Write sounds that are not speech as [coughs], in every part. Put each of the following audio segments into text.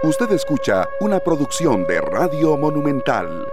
Usted escucha una producción de Radio Monumental.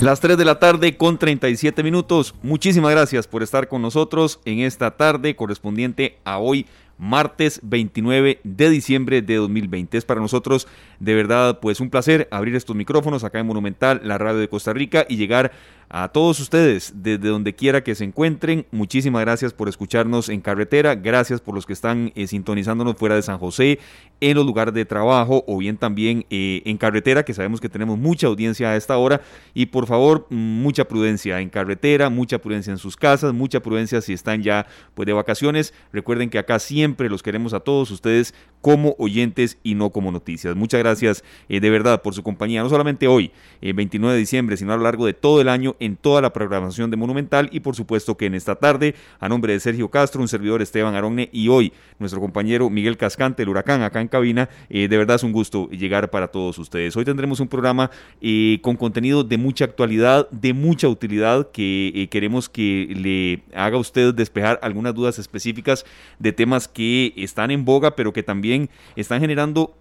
Las 3 de la tarde con 37 minutos. Muchísimas gracias por estar con nosotros en esta tarde correspondiente a hoy, martes 29 de diciembre de 2020. Es para nosotros de verdad pues un placer abrir estos micrófonos acá en Monumental, la radio de Costa Rica y llegar a todos ustedes desde donde quiera que se encuentren. Muchísimas gracias por escucharnos en carretera, gracias por los que están eh, sintonizándonos fuera de San José, en los lugares de trabajo o bien también eh, en carretera, que sabemos que tenemos mucha audiencia a esta hora. Y por favor, mucha prudencia en carretera, mucha prudencia en sus casas, mucha prudencia si están ya pues, de vacaciones. Recuerden que acá siempre los queremos a todos ustedes como oyentes y no como noticias. Muchas gracias eh, de verdad por su compañía, no solamente hoy, 29 de diciembre, sino a lo largo de todo el año en toda la programación de Monumental y por supuesto que en esta tarde, a nombre de Sergio Castro, un servidor Esteban Aronne y hoy nuestro compañero Miguel Cascante, el huracán, acá en cabina, eh, de verdad es un gusto llegar para todos ustedes. Hoy tendremos un programa eh, con contenido de mucha actualidad, de mucha utilidad, que queremos que le haga a usted despejar algunas dudas específicas de temas que están en boga, pero que también están generando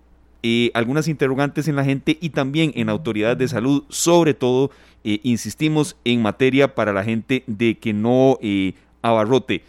eh, algunas interrogantes en la gente y también en autoridades de salud, sobre todo, eh, insistimos, en materia para la gente de que no eh, abarrote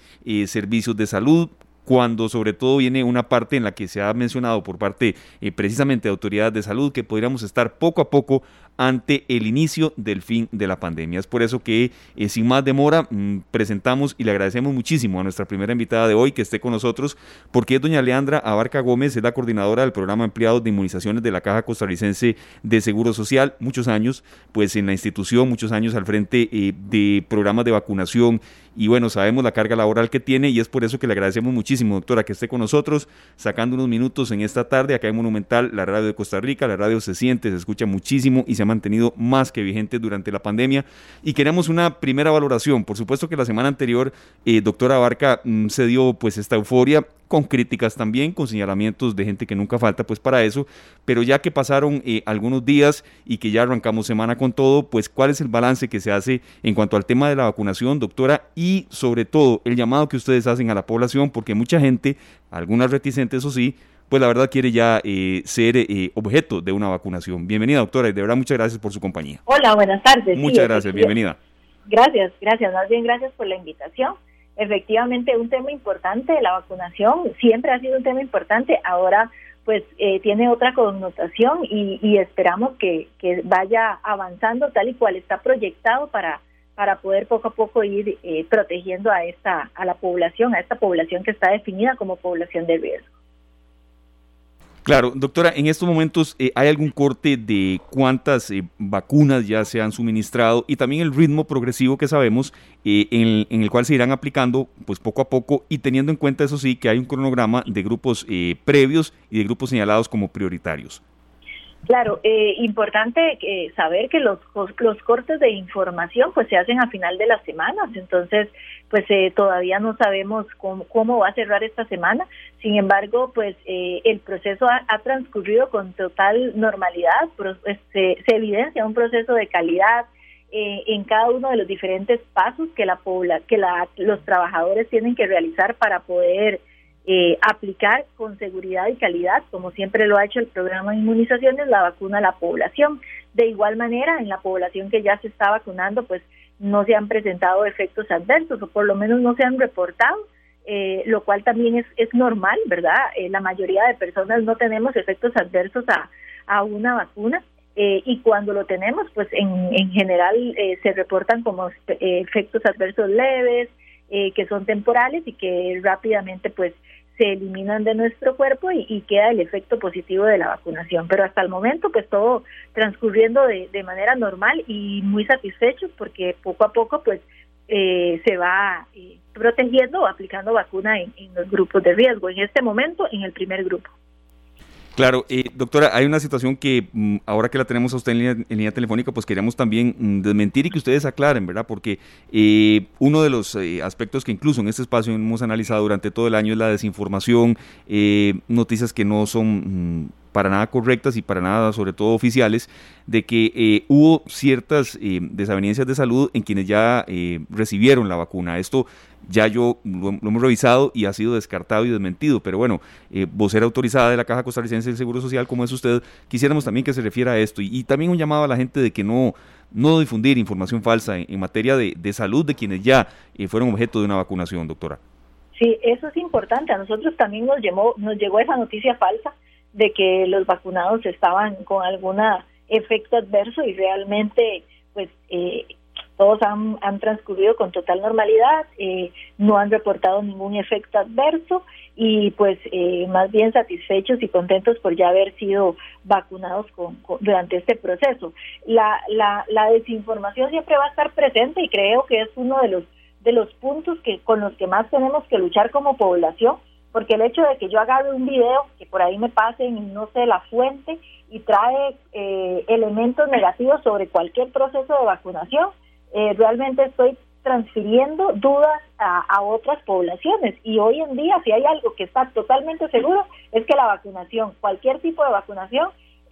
servicios de salud, cuando sobre todo viene una parte en la que se ha mencionado por parte precisamente de autoridades de salud que podríamos estar poco a poco ante el inicio del fin de la pandemia. Es por eso que eh, sin más demora mm, presentamos y le agradecemos muchísimo a nuestra primera invitada de hoy que esté con nosotros, porque es doña Leandra Abarca Gómez, es la coordinadora del programa Empleados de Inmunizaciones de la Caja Costarricense de Seguro Social, muchos años pues en la institución, muchos años al frente eh, de programas de vacunación. Y bueno, sabemos la carga laboral que tiene y es por eso que le agradecemos muchísimo, doctora, que esté con nosotros, sacando unos minutos en esta tarde. Acá en Monumental, la radio de Costa Rica, la radio se siente, se escucha muchísimo y se ha mantenido más que vigente durante la pandemia. Y queremos una primera valoración. Por supuesto que la semana anterior, eh, doctora Barca, mm, se dio pues esta euforia con críticas también, con señalamientos de gente que nunca falta pues para eso, pero ya que pasaron eh, algunos días y que ya arrancamos semana con todo, pues cuál es el balance que se hace en cuanto al tema de la vacunación, doctora, y sobre todo el llamado que ustedes hacen a la población, porque mucha gente, algunas reticentes eso sí, pues la verdad quiere ya eh, ser eh, objeto de una vacunación. Bienvenida, doctora, y de verdad muchas gracias por su compañía. Hola, buenas tardes. Muchas gracias, bienvenida. Gracias, gracias, más bien gracias por la invitación. Efectivamente, un tema importante, la vacunación siempre ha sido un tema importante, ahora pues eh, tiene otra connotación y, esperamos que, que, vaya avanzando tal y cual está proyectado para, para poder poco a poco ir protegiendo a esta a la población, a esta población que está definida como población de riesgo. Claro, doctora, en estos momentos eh, hay algún corte de cuántas eh, vacunas ya se han suministrado y también el ritmo progresivo que sabemos eh, en, el cual se irán aplicando pues poco a poco y teniendo en cuenta eso sí que hay un cronograma de grupos previos y de grupos señalados como prioritarios. Claro, eh, importante eh, saber que los, los cortes de información pues se hacen a final de las semanas, entonces pues eh, todavía no sabemos cómo, cómo, va a cerrar esta semana, sin embargo pues eh, el proceso ha, transcurrido con total normalidad, pues, se, evidencia un proceso de calidad en cada uno de los diferentes pasos que, la, que la, los trabajadores tienen que realizar para poder eh, aplicar con seguridad y calidad, como siempre lo ha hecho el programa de inmunizaciones, la vacuna a la población. De igual manera, en la población que ya se está vacunando, pues no se han presentado efectos adversos o por lo menos no se han reportado, eh, lo cual también es, es normal, ¿verdad? Eh, la mayoría de personas no tenemos efectos adversos a, a una vacuna. y cuando lo tenemos, pues en, en general se reportan como efectos adversos leves, que son temporales y que rápidamente pues se eliminan de nuestro cuerpo y, queda el efecto positivo de la vacunación. Pero hasta el momento, pues todo transcurriendo de, de manera normal y muy satisfechos porque poco a poco, pues eh, se va eh, protegiendo o aplicando vacuna en, los grupos de riesgo. En este momento, en el primer grupo. Claro, eh, doctora, hay una situación que mm, ahora que la tenemos a usted en línea, telefónica, pues queríamos también mm, desmentir y que ustedes aclaren, ¿verdad? Porque eh, uno de los eh, aspectos que incluso en este espacio hemos analizado durante todo el año es la desinformación, noticias que no son... Mm, para nada correctas y para nada, sobre todo oficiales, de que eh, hubo ciertas eh, desavenencias de salud en quienes ya eh, recibieron la vacuna. Esto ya yo lo, hemos revisado y ha sido descartado y desmentido, pero bueno, vocera autorizada de la Caja Costarricense del Seguro Social, como es usted, quisiéramos también que se refiera a esto y, también un llamado a la gente de que no, no difundir información falsa en, materia de, de, salud de quienes ya fueron objeto de una vacunación, doctora. Sí, eso es importante. A nosotros también nos, llegó, nos llegó esa noticia falsa de que los vacunados estaban con algún efecto adverso y realmente pues eh, todos han, han, transcurrido con total normalidad, eh, no han reportado ningún efecto adverso y pues eh, más bien satisfechos y contentos por ya haber sido vacunados con, durante este proceso. La, la, la desinformación siempre va a estar presente y creo que es uno de los de los puntos que con los que más tenemos que luchar como población porque el hecho de que yo haga un video, que por ahí me pasen no sé la fuente, y trae eh, elementos negativos sobre cualquier proceso de vacunación, eh, realmente estoy transfiriendo dudas a, otras poblaciones. Y hoy en día, si hay algo que está totalmente seguro, es que la vacunación, cualquier tipo de vacunación,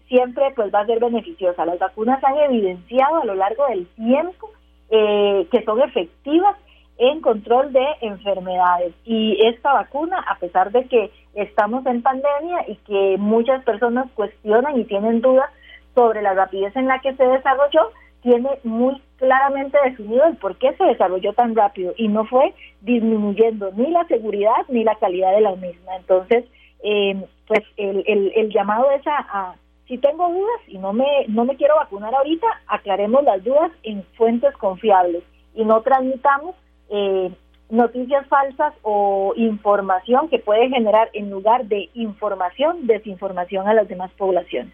siempre pues va a ser beneficiosa. Las vacunas han evidenciado a lo largo del tiempo eh, que son efectivas en control de enfermedades. Y esta vacuna, a pesar de que estamos en pandemia y que muchas personas cuestionan y tienen dudas sobre la rapidez en la que se desarrolló, tiene muy claramente definido el por qué se desarrolló tan rápido y no fue disminuyendo ni la seguridad ni la calidad de la misma. Entonces, eh, pues el, el, llamado es a, si tengo dudas y no me, no me quiero vacunar ahorita, aclaremos las dudas en fuentes confiables y no transmitamos eh, noticias falsas o información que puede generar en lugar de información, desinformación a las demás poblaciones.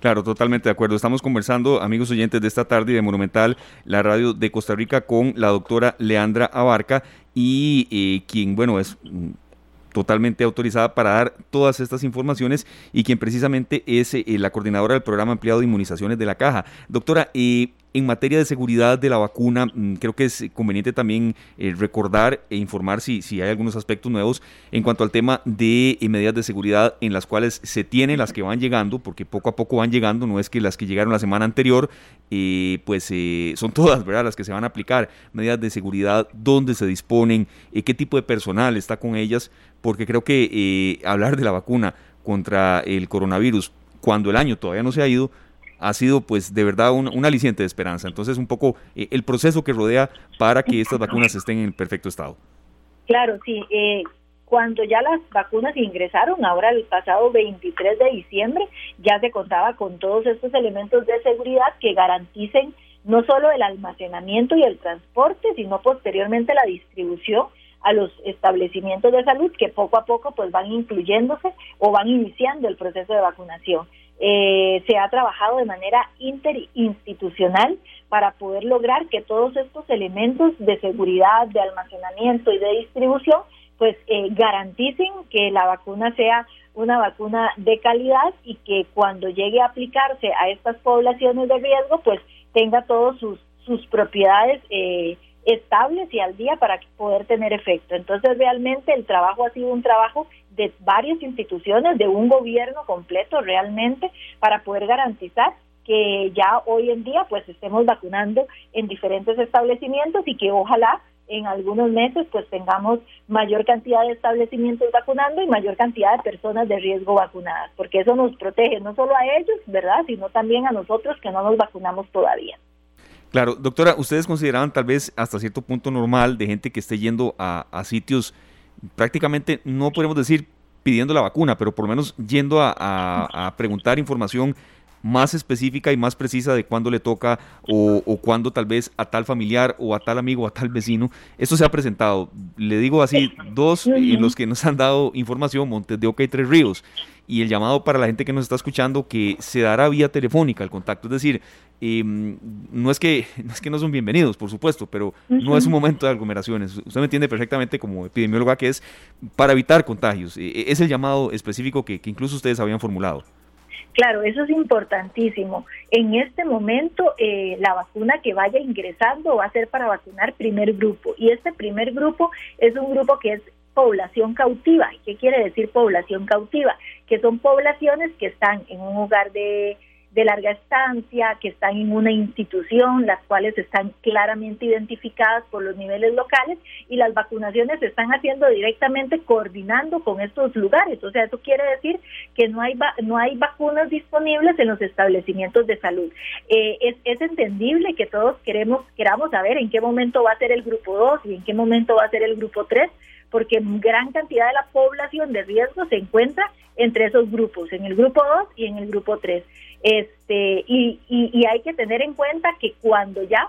Claro, totalmente de acuerdo. Estamos conversando, amigos oyentes de esta tarde de Monumental, la radio de Costa Rica, con la doctora Leandra Abarca y eh, quien, bueno, es mm, totalmente autorizada para dar todas estas informaciones y quien precisamente es eh, la coordinadora del programa ampliado de inmunizaciones de la Caja. Doctora, eh, en materia de seguridad de la vacuna, mm, creo que es conveniente también eh, recordar e informar si, si hay algunos aspectos nuevos en cuanto al tema de eh, medidas de seguridad en las cuales se tienen las que van llegando, porque poco a poco van llegando, no es que las que llegaron la semana anterior, eh, pues son todas, ¿verdad? Las que se van a aplicar, medidas de seguridad, dónde se disponen, qué tipo de personal está con ellas, porque creo que hablar de la vacuna contra el coronavirus cuando el año todavía no se ha ido, ha sido pues de verdad un, aliciente de esperanza. Entonces un poco eh, el proceso que rodea para que estas vacunas estén en perfecto estado. Claro, sí. Eh, cuando ya las vacunas ingresaron, ahora el pasado 23 de diciembre, ya se contaba con todos estos elementos de seguridad que garanticen no solo el almacenamiento y el transporte, sino posteriormente la distribución a los establecimientos de salud que poco a poco pues van incluyéndose o van iniciando el proceso de vacunación. Eh, se ha trabajado de manera interinstitucional para poder lograr que todos estos elementos de seguridad, de almacenamiento y de distribución, pues eh, garanticen que la vacuna sea una vacuna de calidad y que cuando llegue a aplicarse a estas poblaciones de riesgo, pues tenga todas sus, sus propiedades eh, estables y al día para poder tener efecto. Entonces realmente el trabajo ha sido un trabajo de varias instituciones, de un gobierno completo realmente, para poder garantizar que ya hoy en día pues estemos vacunando en diferentes establecimientos y que ojalá en algunos meses pues tengamos mayor cantidad de establecimientos vacunando y mayor cantidad de personas de riesgo vacunadas, porque eso nos protege no solo a ellos, ¿verdad?, sino también a nosotros que no nos vacunamos todavía. Claro, doctora, ¿ustedes consideraban tal vez hasta cierto punto normal de gente que esté yendo a, sitios prácticamente, no podemos decir pidiendo la vacuna, pero por lo menos yendo a, preguntar información más específica y más precisa de cuándo le toca o, o cuándo tal vez a tal familiar o a tal amigo o a tal vecino. Esto se ha presentado, le digo así, dos en los que nos han dado información, Montes de Oca y Tres Ríos y el llamado para la gente que nos está escuchando que se dará vía telefónica el contacto. Es decir, em, no, es que, [laughs] no es que no son bienvenidos, por supuesto, pero no es un momento de aglomeraciones. Usted me entiende perfectamente como epidemióloga que es para evitar contagios. E, e, es el llamado específico que, que incluso ustedes habían formulado. Claro, eso es importantísimo. En este momento, eh, la vacuna que vaya ingresando va a ser para vacunar primer grupo. Y este primer grupo es un grupo que es población cautiva. ¿Qué quiere decir población cautiva? Que son poblaciones que están en un hogar de de larga estancia, que están en una institución, las cuales están claramente identificadas por los niveles locales y las vacunaciones se están haciendo directamente coordinando con estos lugares. O sea, eso quiere decir que no hay no hay vacunas disponibles en los establecimientos de salud. Eh, es, es entendible que todos queremos queramos saber en qué momento va a ser el grupo 2 y en qué momento va a ser el grupo 3 porque gran cantidad de la población de riesgo se encuentra entre esos grupos, en el grupo 2 y en el grupo 3. Este, y, y, hay que tener en cuenta que cuando ya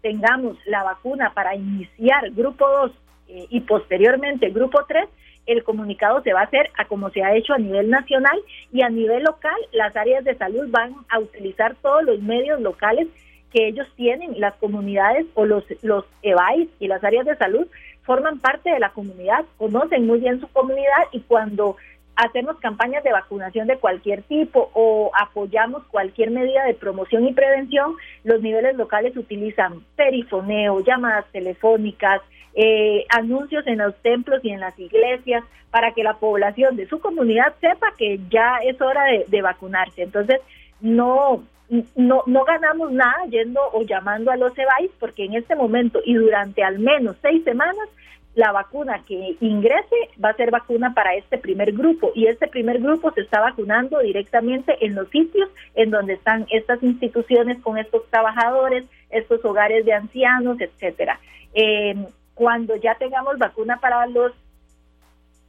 tengamos la vacuna para iniciar grupo 2 eh, y posteriormente grupo 3, el comunicado se va a hacer a como se ha hecho a nivel nacional y a nivel local las áreas de salud van a utilizar todos los medios locales que ellos tienen, las comunidades o los, los EVAIS y las áreas de salud forman parte de la comunidad, conocen muy bien su comunidad y cuando hacemos campañas de vacunación de cualquier tipo o apoyamos cualquier medida de promoción y prevención, los niveles locales utilizan perifoneo, llamadas telefónicas, eh, anuncios en los templos y en las iglesias para que la población de su comunidad sepa que ya es hora de, vacunarse. Entonces, no, no, no ganamos nada yendo o llamando a los EBAIS porque en este momento y durante al menos seis semanas la vacuna que ingrese va a ser vacuna para este primer grupo y este primer grupo se está vacunando directamente en los sitios en donde están estas instituciones con estos trabajadores, estos hogares de ancianos, etcétera. Eh, cuando ya tengamos vacuna para los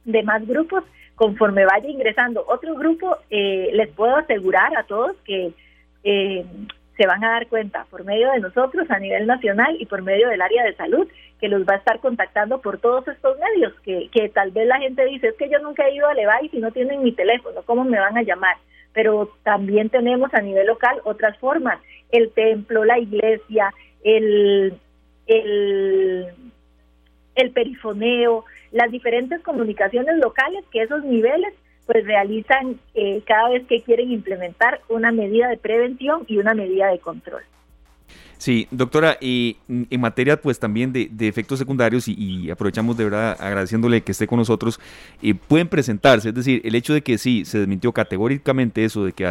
demás grupos, conforme vaya ingresando otro grupo, eh, les puedo asegurar a todos que eh, se van a dar cuenta por medio de nosotros a nivel nacional y por medio del área de salud que los va a estar contactando por todos estos medios, que, que tal vez la gente dice, es que yo nunca he ido a Levi y no tienen mi teléfono, ¿cómo me van a llamar? Pero también tenemos a nivel local otras formas, el templo, la iglesia, el, el, el perifoneo, las diferentes comunicaciones locales que esos niveles pues realizan eh, cada vez que quieren implementar una medida de prevención y una medida de control. Sí, doctora, y en materia pues también de, efectos secundarios y, aprovechamos de verdad agradeciéndole que esté con nosotros, eh, pueden presentarse, es decir, el hecho de que sí, se desmintió categóricamente eso de que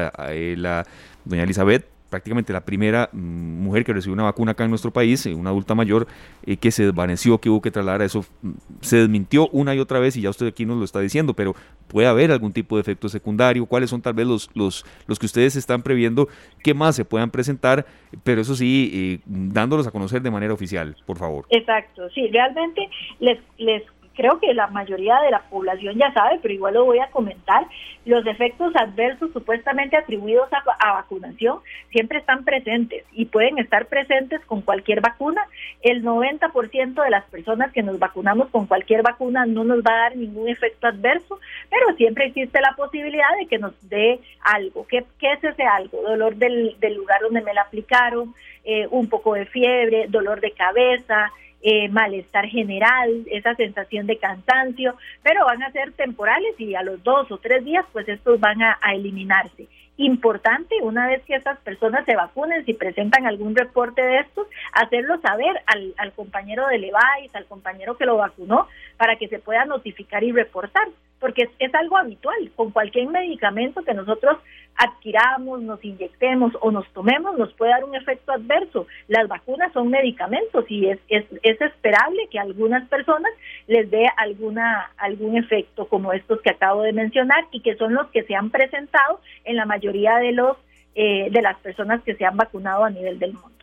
la doña Elizabeth prácticamente la primera mm, mujer que recibió una vacuna acá en nuestro país, eh, una adulta mayor, eh, que se desvaneció, que hubo que trasladar a eso, mm, se desmintió una y otra vez y ya usted aquí nos lo está diciendo, pero puede haber algún tipo de efecto secundario, cuáles son tal vez los, los, los que ustedes están previendo, qué más se puedan presentar, pero eso sí, eh, dándolos a conocer de manera oficial, por favor. Exacto, sí, realmente les, les creo que la mayoría de la población ya sabe, pero igual lo voy a comentar, los efectos adversos supuestamente atribuidos a, vacunación siempre están presentes y pueden estar presentes con cualquier vacuna. El 90% de las personas que nos vacunamos con cualquier vacuna no nos va a dar ningún efecto adverso, pero siempre existe la posibilidad de que nos dé algo. ¿Qué, es ese algo? Dolor del, del lugar donde me la aplicaron, eh, un poco de fiebre, dolor de cabeza, eh, malestar general, esa sensación de cansancio, pero van a ser temporales y a los dos o tres días pues estos van a, eliminarse. Importante, una vez que estas personas se vacunen, si presentan algún reporte de estos, hacerlo saber al, al compañero de Levi's, al compañero que lo vacunó, para que se pueda notificar y reportar, porque es algo habitual. Con cualquier medicamento que nosotros adquiramos, nos inyectemos o nos tomemos, nos puede dar un efecto adverso. Las vacunas son medicamentos y es, es, es esperable que a algunas personas les dé alguna, algún efecto como estos que acabo de mencionar y que son los que se han presentado en la mayoría de, los, eh, de las personas que se han vacunado a nivel del mundo.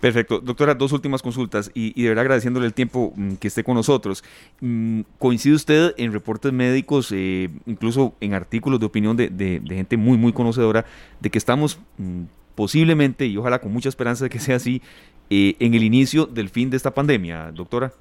Perfecto. Doctora, dos últimas consultas y, de verdad agradeciéndole el tiempo mm, que esté con nosotros. Mm, ¿Coincide usted en reportes médicos, eh, incluso en artículos de opinión de, gente muy, muy conocedora, de que estamos mm, posiblemente, y ojalá con mucha esperanza de que sea así, eh, en el inicio del fin de esta pandemia, doctora?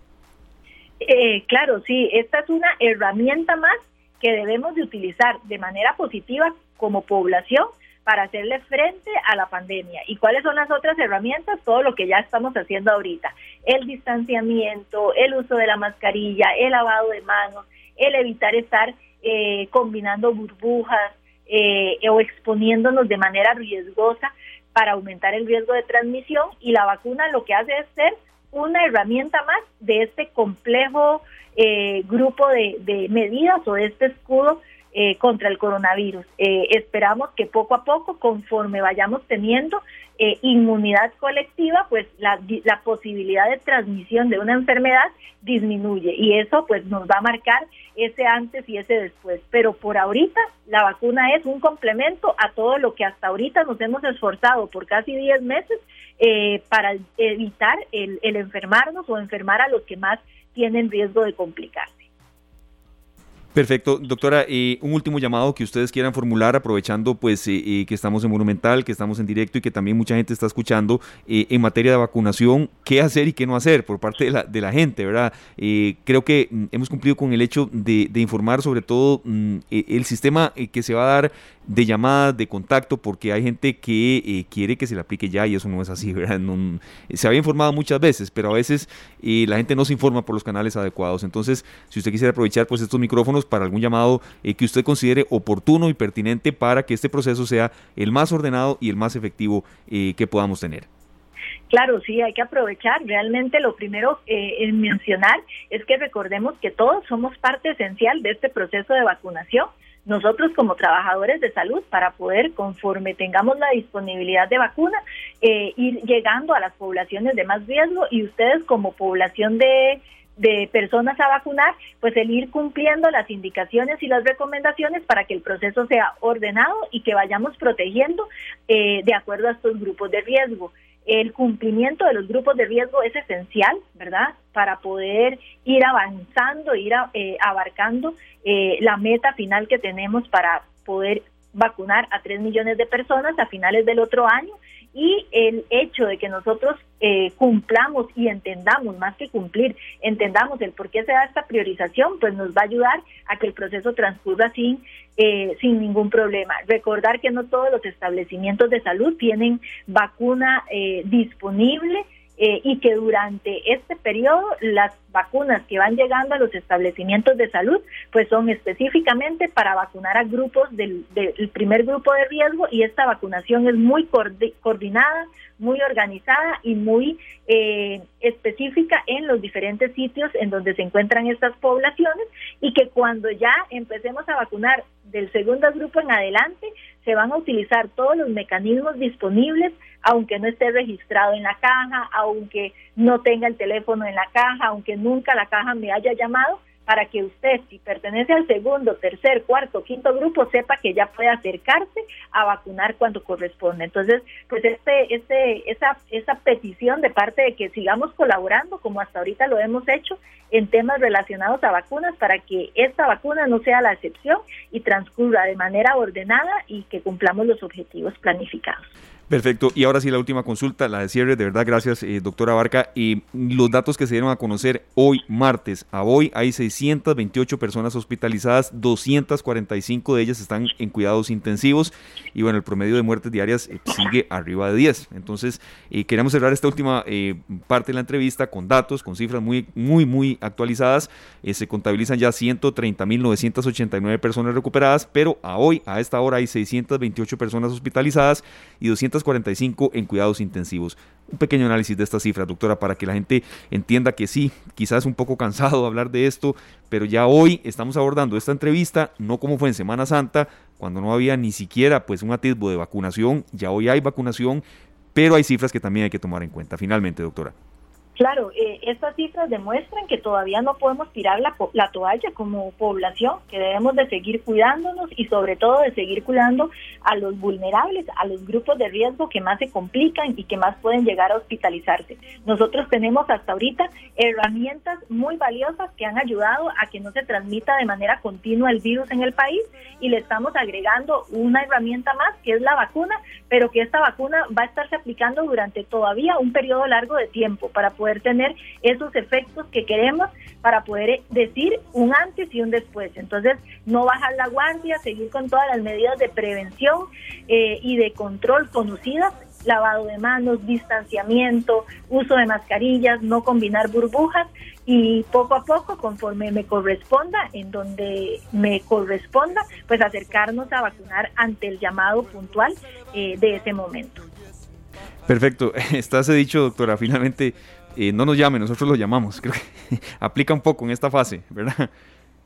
Eh, claro, sí. Esta es una herramienta más que debemos de utilizar de manera positiva como población para hacerle frente a la pandemia. ¿Y cuáles son las otras herramientas? Todo lo que ya estamos haciendo ahorita. El distanciamiento, el uso de la mascarilla, el lavado de manos, el evitar estar eh, combinando burbujas eh, o exponiéndonos de manera riesgosa para aumentar el riesgo de transmisión y la vacuna lo que hace es ser una herramienta más de este complejo eh, grupo de, de medidas o de este escudo eh, contra el coronavirus. Eh, esperamos que poco a poco, conforme vayamos teniendo eh, inmunidad colectiva, pues la, la, posibilidad de transmisión de una enfermedad disminuye y eso pues nos va a marcar ese antes y ese después. Pero por ahorita la vacuna es un complemento a todo lo que hasta ahorita nos hemos esforzado por casi 10 meses para evitar el, el enfermarnos o enfermar a los que más tienen riesgo de complicarse. Perfecto, doctora, eh, un último llamado que ustedes quieran formular, aprovechando pues eh, eh, que estamos en Monumental, que estamos en directo y que también mucha gente está escuchando en materia de vacunación, qué hacer y qué no hacer por parte de la, de la gente, ¿verdad? creo que mm, hemos cumplido con el hecho de, informar sobre todo mm, el sistema que se va a dar de llamadas, de contacto, porque hay gente que eh, quiere que se le aplique ya y eso no es así, [laughs] ¿verdad? se había informado muchas veces, pero a veces eh, la gente no se informa por los canales adecuados. Entonces, si usted quisiera aprovechar pues estos micrófonos para algún llamado eh, que usted considere oportuno y pertinente para que este proceso sea el más ordenado y el más efectivo que podamos tener. Claro, sí, hay que aprovechar. Realmente lo primero en mencionar es que recordemos que todos somos parte esencial de este proceso de vacunación nosotros como trabajadores de salud para poder, conforme tengamos la disponibilidad de vacuna, eh, ir llegando a las poblaciones de más riesgo y ustedes como población de, de personas a vacunar, pues el ir cumpliendo las indicaciones y las recomendaciones para que el proceso sea ordenado y que vayamos protegiendo eh, de acuerdo a estos grupos de riesgo el cumplimiento de los grupos de riesgo es esencial, ¿verdad? Para poder ir avanzando, ir eh, abarcando eh, la meta final que tenemos para poder vacunar a 3 millones de personas a finales del otro año y el hecho de que nosotros eh, cumplamos y entendamos, más que cumplir, entendamos el por qué se da esta priorización, pues nos va a ayudar a que el proceso transcurra sin, eh, sin ningún problema. Recordar que no todos los establecimientos de salud tienen vacuna eh, disponible eh, y que durante este periodo las vacunas que van llegando a los establecimientos de salud pues son específicamente para vacunar a grupos del, primer grupo de riesgo y esta vacunación es muy coordinada, muy organizada y muy eh, específica en los diferentes sitios en donde se encuentran estas poblaciones y que cuando ya empecemos a vacunar del segundo grupo en adelante se van a utilizar todos los mecanismos disponibles aunque no esté registrado en la caja, aunque no tenga el teléfono en la caja, aunque nunca la caja me haya llamado, para que usted, si pertenece al segundo, tercer, cuarto, quinto grupo, sepa que ya puede acercarse a vacunar cuando corresponde. Entonces, pues este, este, esa, esa petición de parte de que sigamos colaborando, como hasta ahorita lo hemos hecho, en temas relacionados a vacunas, para que esta vacuna no sea la excepción y transcurra de manera ordenada y que cumplamos los objetivos planificados. Perfecto. Y ahora sí la última consulta, la de cierre. De verdad, gracias, eh, doctora Barca. Y los datos que se dieron a conocer hoy, martes, a hoy hay 628 personas hospitalizadas, 245 de ellas están en cuidados intensivos. Y bueno, el promedio de muertes diarias eh, sigue arriba de 10. Entonces, eh, queremos cerrar esta última parte de la entrevista con datos, con cifras muy, muy, muy actualizadas. se contabilizan ya 130.989 personas recuperadas, pero a hoy, a esta hora, hay 628 personas hospitalizadas y 200 45 en cuidados intensivos. Un pequeño análisis de esta cifra, doctora, para que la gente entienda que sí, quizás un poco cansado de hablar de esto, pero ya hoy estamos abordando esta entrevista, no como fue en Semana Santa, cuando no había ni siquiera pues un atisbo de vacunación, ya hoy hay vacunación, pero hay cifras que también hay que tomar en cuenta. Finalmente, doctora. Claro, eh, estas cifras demuestran que todavía no podemos tirar la, la, toalla como población, que debemos de seguir cuidándonos y sobre todo de seguir cuidando a los vulnerables, a los grupos de riesgo que más se complican y que más pueden llegar a hospitalizarse. Nosotros tenemos hasta ahorita herramientas muy valiosas que han ayudado a que no se transmita de manera continua el virus en el país y le estamos agregando una herramienta más que es la vacuna, pero que esta vacuna va a estarse aplicando durante todavía un periodo largo de tiempo para poder tener esos efectos que queremos para poder decir un antes y un después. Entonces, no bajar la guardia, seguir con todas las medidas de prevención eh, y de control conocidas lavado de manos, distanciamiento, uso de mascarillas, no combinar burbujas y poco a poco, conforme me corresponda, en donde me corresponda, pues acercarnos a vacunar ante el llamado puntual eh, de ese momento. Perfecto, [laughs] estás dicho, doctora. Finalmente, no nos llame, nosotros lo llamamos. Creo que [laughs] aplica un poco en esta fase, ¿verdad?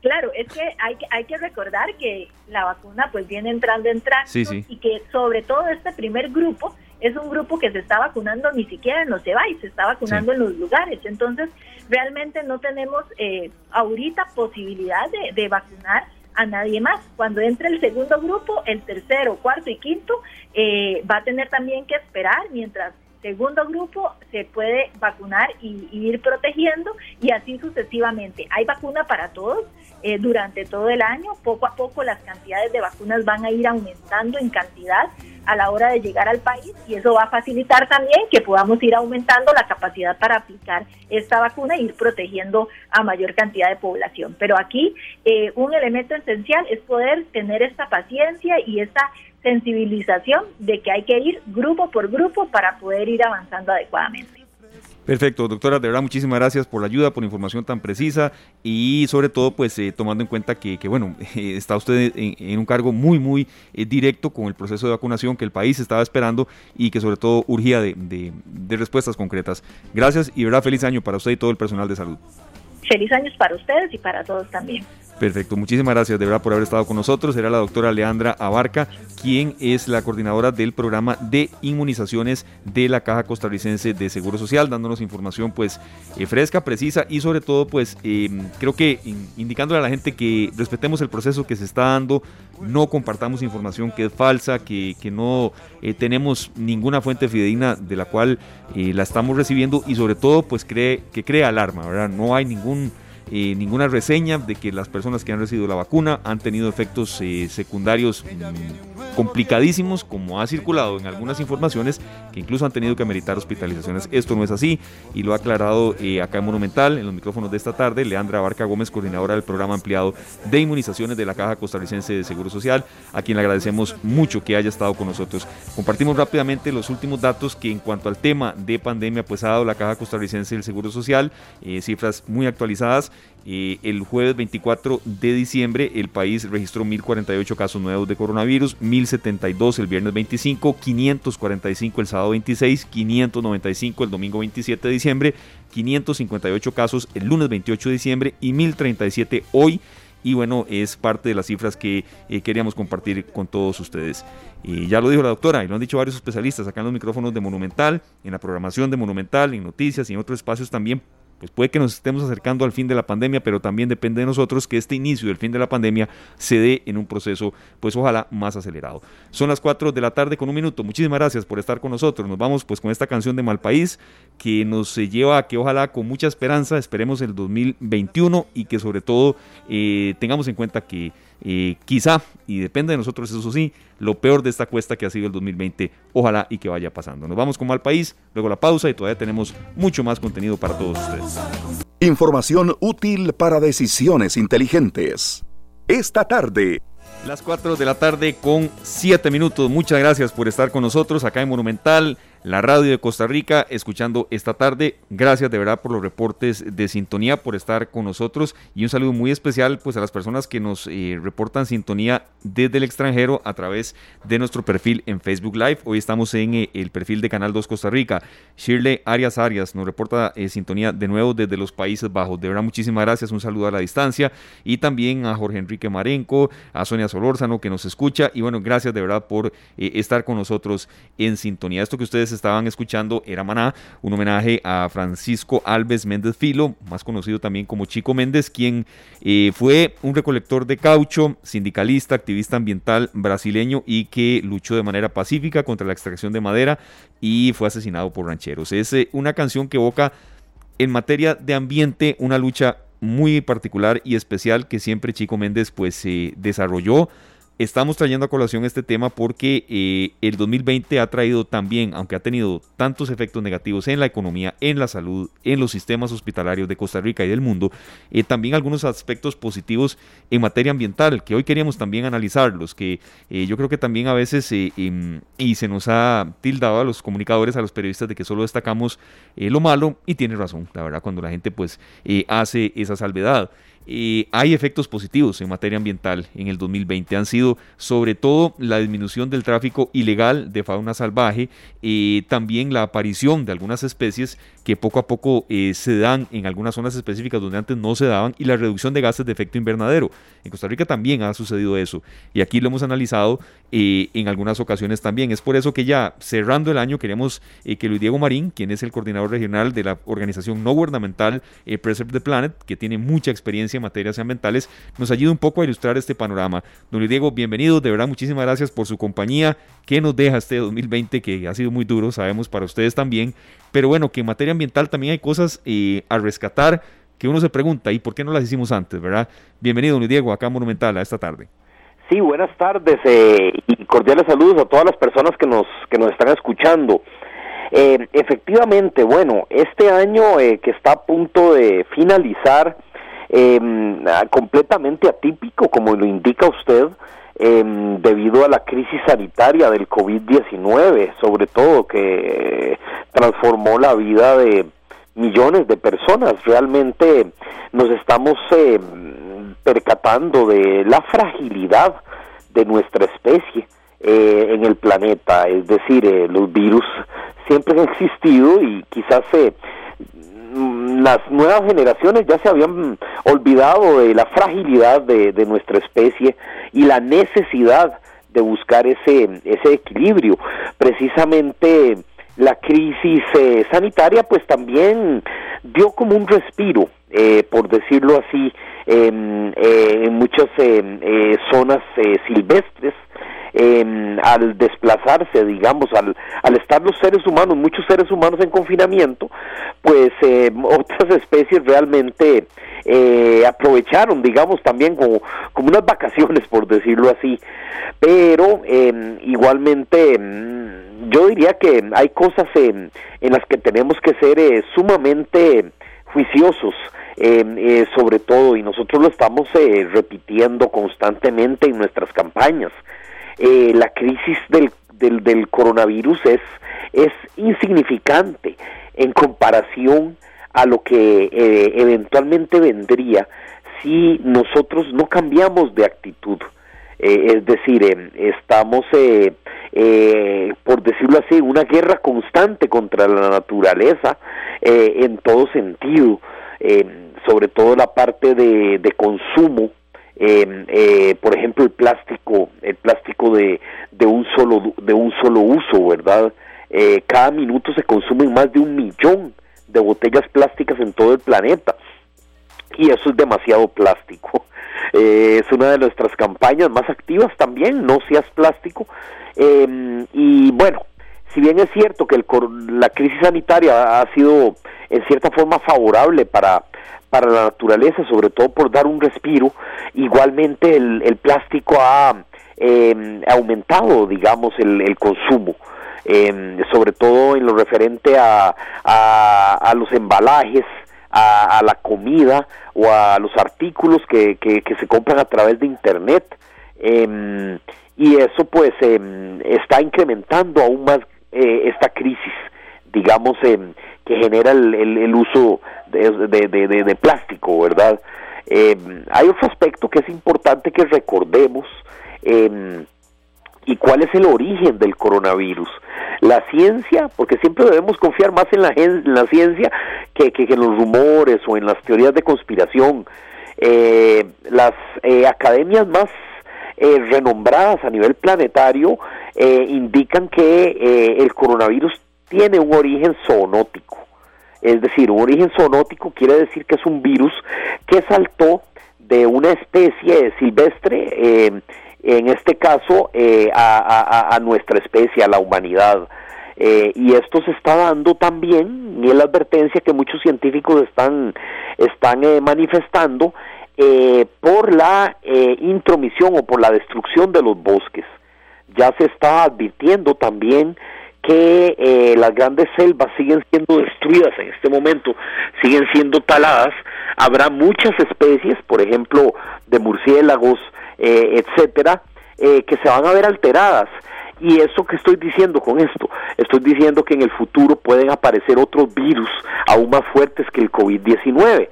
Claro, es que hay, hay que recordar que la vacuna pues viene entrando en tránsito y que sobre todo este primer grupo es un grupo que se está vacunando ni siquiera en los y se está vacunando en los lugares. Entonces, realmente no tenemos eh, ahorita posibilidad de, vacunar a nadie más. Cuando entre el segundo grupo, el tercero, cuarto y quinto, eh, va a tener también que esperar mientras segundo grupo se puede vacunar y, ir protegiendo y así sucesivamente. Hay vacuna para todos eh, durante todo el año. Poco a poco las cantidades de vacunas van a ir aumentando en cantidad a la hora de llegar al país y eso va a facilitar también que podamos ir aumentando la capacidad para aplicar esta vacuna e ir protegiendo a mayor cantidad de población. Pero aquí eh, un elemento esencial es poder tener esta paciencia y esta sensibilización de que hay que ir grupo por grupo para poder ir avanzando adecuadamente. Perfecto, doctora, de verdad muchísimas gracias por la ayuda, por la información tan precisa y sobre todo pues eh, tomando en cuenta que, bueno, [laughs] está usted en, un cargo muy muy eh, directo con el proceso de vacunación que el país estaba esperando y que sobre todo urgía de, de respuestas concretas. Gracias y verdad feliz año para usted y todo el personal de salud. Feliz años para ustedes y para todos también. Perfecto, muchísimas gracias de verdad por haber estado con nosotros. Era la doctora Leandra Abarca, quien es la coordinadora del programa de inmunizaciones de la Caja Costarricense de Seguro Social, dándonos información pues eh, fresca, precisa y sobre todo pues eh, creo que indicándole a la gente que respetemos el proceso que se está dando, no compartamos información que es falsa, que, no eh, tenemos ninguna fuente fidedigna de la cual la estamos recibiendo y sobre todo pues cree, que crea alarma, ¿verdad? No hay ningún eh, ninguna reseña de que las personas que han recibido la vacuna han tenido efectos eh, secundarios mm, complicadísimos, como ha circulado en algunas informaciones, que incluso han tenido que ameritar hospitalizaciones. Esto no es así y lo ha aclarado eh, acá en Monumental, en los micrófonos de esta tarde, Leandra Barca Gómez, coordinadora del programa ampliado de inmunizaciones de la Caja Costarricense de Seguro Social, a quien le agradecemos mucho que haya estado con nosotros. Compartimos rápidamente los últimos datos que en cuanto al tema de pandemia, pues ha dado la Caja Costarricense del Seguro Social, cifras muy actualizadas el jueves 24 de diciembre el país registró 1.048 casos nuevos de coronavirus, 1.072 el viernes 25, 545 el sábado 26, 595 el domingo 27 de diciembre, 558 casos el lunes 28 de diciembre y 1.037 hoy y bueno, es parte de las cifras que eh, queríamos compartir con todos ustedes. Y ya lo dijo la doctora y lo han dicho varios especialistas acá en los micrófonos de Monumental, en la programación de Monumental, en noticias y en otros espacios también pues puede que nos estemos acercando al fin de la pandemia, pero también depende de nosotros que este inicio del fin de la pandemia se dé en un proceso, pues ojalá más acelerado. Son las 4 de la tarde con un minuto. Muchísimas gracias por estar con nosotros. Nos vamos pues con esta canción de Malpaís que nos lleva a que ojalá con mucha esperanza esperemos el 2021 y que sobre todo eh, tengamos en cuenta que eh, quizá, y depende de nosotros eso sí, lo peor de esta cuesta que ha sido el 2020, ojalá y que vaya pasando. Nos vamos con Mal País, luego la pausa y todavía tenemos mucho más contenido para todos ustedes. Información útil para decisiones inteligentes. Esta tarde. Las 4 de la tarde con 7 minutos. Muchas gracias por estar con nosotros acá en Monumental la radio de Costa Rica, escuchando esta tarde. Gracias de verdad por los reportes de sintonía, por estar con nosotros y un saludo muy especial pues a las personas que nos eh, reportan sintonía desde el extranjero a través de nuestro perfil en Facebook Live. Hoy estamos en eh, el perfil de Canal 2 Costa Rica. Shirley Arias Arias nos reporta eh, sintonía de nuevo desde los Países Bajos. De verdad muchísimas gracias, un saludo a la distancia y también a Jorge Enrique Marenco, a Sonia Solórzano que nos escucha y bueno, gracias de verdad por estar con nosotros en sintonía. Esto que ustedes estaban escuchando era Maná, un homenaje a Francisco Alves Méndez Filo, más conocido también como Chico Méndez, quien eh, fue un recolector de caucho, sindicalista, activista ambiental brasileño y que luchó de manera pacífica contra la extracción de madera y fue asesinado por rancheros. Es eh, una canción que evoca en materia de ambiente una lucha muy particular y especial que siempre Chico Méndez pues se desarrolló Estamos trayendo a colación este tema porque eh, el 2020 ha traído también, aunque ha tenido tantos efectos negativos en la economía, en la salud, en los sistemas hospitalarios de Costa Rica y del mundo, eh, también algunos aspectos positivos en materia ambiental, que hoy queríamos también analizarlos, que eh, yo creo que también a veces, em, y se nos ha tildado a los comunicadores, a los periodistas, de que solo destacamos lo malo, y tiene razón, la verdad, cuando la gente pues hace esa salvedad. Eh, hay efectos positivos en materia ambiental en el 2020. Han sido sobre todo la disminución del tráfico ilegal de fauna salvaje, eh, también la aparición de algunas especies que poco a poco eh, se dan en algunas zonas específicas donde antes no se daban y la reducción de gases de efecto invernadero. En Costa Rica también ha sucedido eso y aquí lo hemos analizado en algunas ocasiones también. Es por eso que ya cerrando el año queremos que Luis Diego Marín, quien es el coordinador regional de la organización no gubernamental Preserve the Planet, que tiene mucha experiencia en materias ambientales, nos ayuda un poco a ilustrar este panorama. Don Diego, bienvenido, de verdad muchísimas gracias por su compañía. ¿Qué nos deja este 2020 que ha sido muy duro, sabemos para ustedes también? Pero bueno, que en materia ambiental también hay cosas eh, a rescatar que uno se pregunta, ¿y por qué no las hicimos antes, verdad? Bienvenido, Don Diego, acá Monumental, a esta tarde. Sí, buenas tardes eh, y cordiales saludos a todas las personas que nos, que nos están escuchando. Eh, efectivamente, bueno, este año que está a punto de finalizar, eh, completamente atípico, como lo indica usted, eh, debido a la crisis sanitaria del COVID-19, sobre todo, que transformó la vida de millones de personas. Realmente nos estamos eh, percatando de la fragilidad de nuestra especie eh, en el planeta, es decir, eh, los virus siempre han existido y quizás se las nuevas generaciones ya se habían olvidado de la fragilidad de, nuestra especie y la necesidad de buscar ese, ese equilibrio. Precisamente la crisis eh, sanitaria pues también dio como un respiro, eh, por decirlo así, en eh, muchas zonas silvestres al desplazarse, digamos, al, al estar los seres humanos, muchos seres humanos en confinamiento, pues eh, [laughs] otras especies realmente eh, aprovecharon, digamos, también como, como unas vacaciones, por decirlo así. Pero em, igualmente em, yo diría que hay cosas en, las que tenemos que ser eh, sumamente juiciosos. Eh, sobre todo y nosotros lo estamos eh, repitiendo constantemente en nuestras campañas eh, la crisis del, del, del, coronavirus es, es insignificante en comparación a lo que eh, eventualmente vendría si nosotros no cambiamos de actitud. Eh, es decir, em, estamos, por decirlo así, una guerra constante contra la naturaleza en todo sentido, em, sobre todo la parte de, de consumo Em, eh, por ejemplo el plástico el plástico de, de un solo de un solo uso verdad eh, cada minuto se consumen más de un millón de botellas plásticas en todo el planeta. Y eso es demasiado plástico. [laughs] Eh, es una de nuestras campañas más activas también no seas plástico. Em, y bueno si bien es cierto que el, la crisis sanitaria ha sido en cierta forma favorable para para la naturaleza, sobre todo por dar un respiro. Igualmente el, el plástico ha em, aumentado, digamos, el, el consumo. Eh, sobre todo en lo referente a, a, los embalajes, a, a, la comida o a los artículos que, que, se compran a través de Internet. Eh, y eso pues está incrementando aún más eh, esta crisis, digamos, que genera el, el, uso de, de, plástico, ¿verdad? Eh, hay otro aspecto que es importante que recordemos eh, y cuál es el origen del coronavirus. La ciencia, porque siempre debemos confiar más en la, en la ciencia que, en los rumores o en las teorías de conspiración. Eh, las academias más renombradas a nivel planetario indican que el coronavirus tiene un origen zoonótico. Es decir, un origen zoonótico quiere decir que es un virus que saltó de una especie silvestre, eh, en este caso eh, a, nuestra especie, a la humanidad. Eh, y esto se está dando también, y es la advertencia que muchos científicos están, están manifestando, por la intromisión o por la destrucción de los bosques. Ya se está advirtiendo también que eh, las grandes selvas siguen siendo destruidas en este momento, siguen siendo taladas, habrá muchas especies, por ejemplo, de murciélagos, eh, etcétera, eh, que se van a ver alteradas. Y eso que estoy diciendo con esto, estoy diciendo que en el futuro pueden aparecer otros virus aún más fuertes que el COVID-19.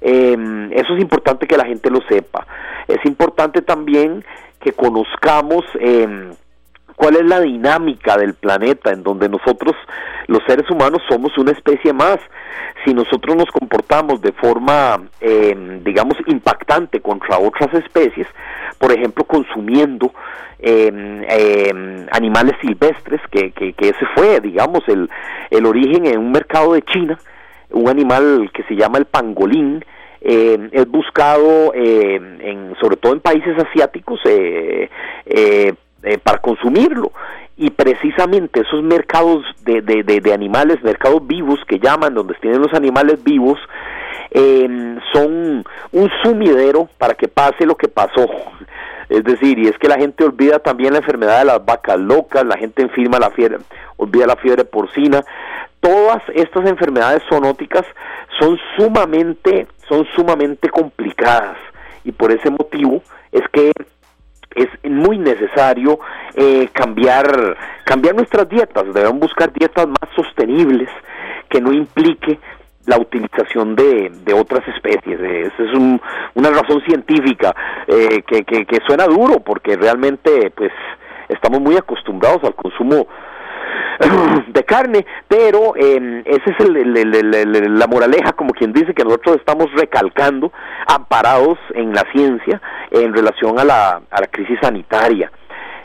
Em, eso es importante que la gente lo sepa. Es importante también que conozcamos eh, cuál es la dinámica del planeta en donde nosotros los seres humanos somos una especie más. Si nosotros nos comportamos de forma, eh, digamos, impactante contra otras especies, por ejemplo, consumiendo eh, animales silvestres, que, que, que, ese fue, digamos, el, el origen en un mercado de China, un animal que se llama el pangolín, eh, es buscado eh, en, sobre todo en países asiáticos eh, eh, eh, para consumirlo y precisamente esos mercados de, de, de, animales, mercados vivos que llaman, donde tienen los animales vivos, eh, son un sumidero para que pase lo que pasó. [laughs] Es decir, y es que la gente olvida también la enfermedad de las vacas locas, la gente enferma la fiebre, olvida la fiebre porcina. Todas estas enfermedades zoonóticas son sumamente, son sumamente complicadas. Y por ese motivo es que es muy necesario eh, cambiar cambiar nuestras dietas. Debemos buscar dietas más sostenibles que no implique la utilización de, de otras especies. Esa es un, una razón científica eh, que, que, que suena duro porque realmente pues estamos muy acostumbrados al consumo [coughs] de carne, pero eh, esa es el, la moraleja, como quien dice, que nosotros estamos recalcando, amparados en la ciencia, en relación a la, crisis sanitaria.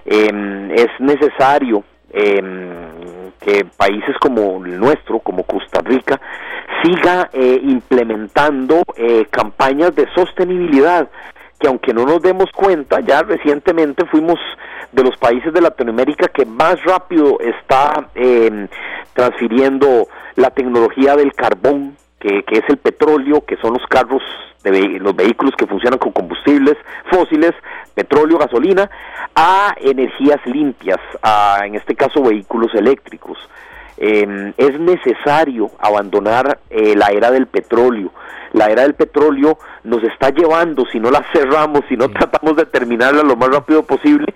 Eh, es necesario eh, que países como el nuestro, como Costa Rica, siga eh, implementando eh, campañas de sostenibilidad que aunque no nos demos cuenta, ya recientemente fuimos de los países de Latinoamérica que más rápido está eh, transfiriendo la tecnología del carbón, que, que, es el petróleo, que son los carros, de los vehículos que funcionan con combustibles fósiles, petróleo, gasolina, a energías limpias, a, en este caso vehículos eléctricos. Eh, es necesario abandonar eh, la era del petróleo. La era del petróleo nos está llevando, si no la [laughs] cerramos, si no tratamos de terminarla lo más rápido posible,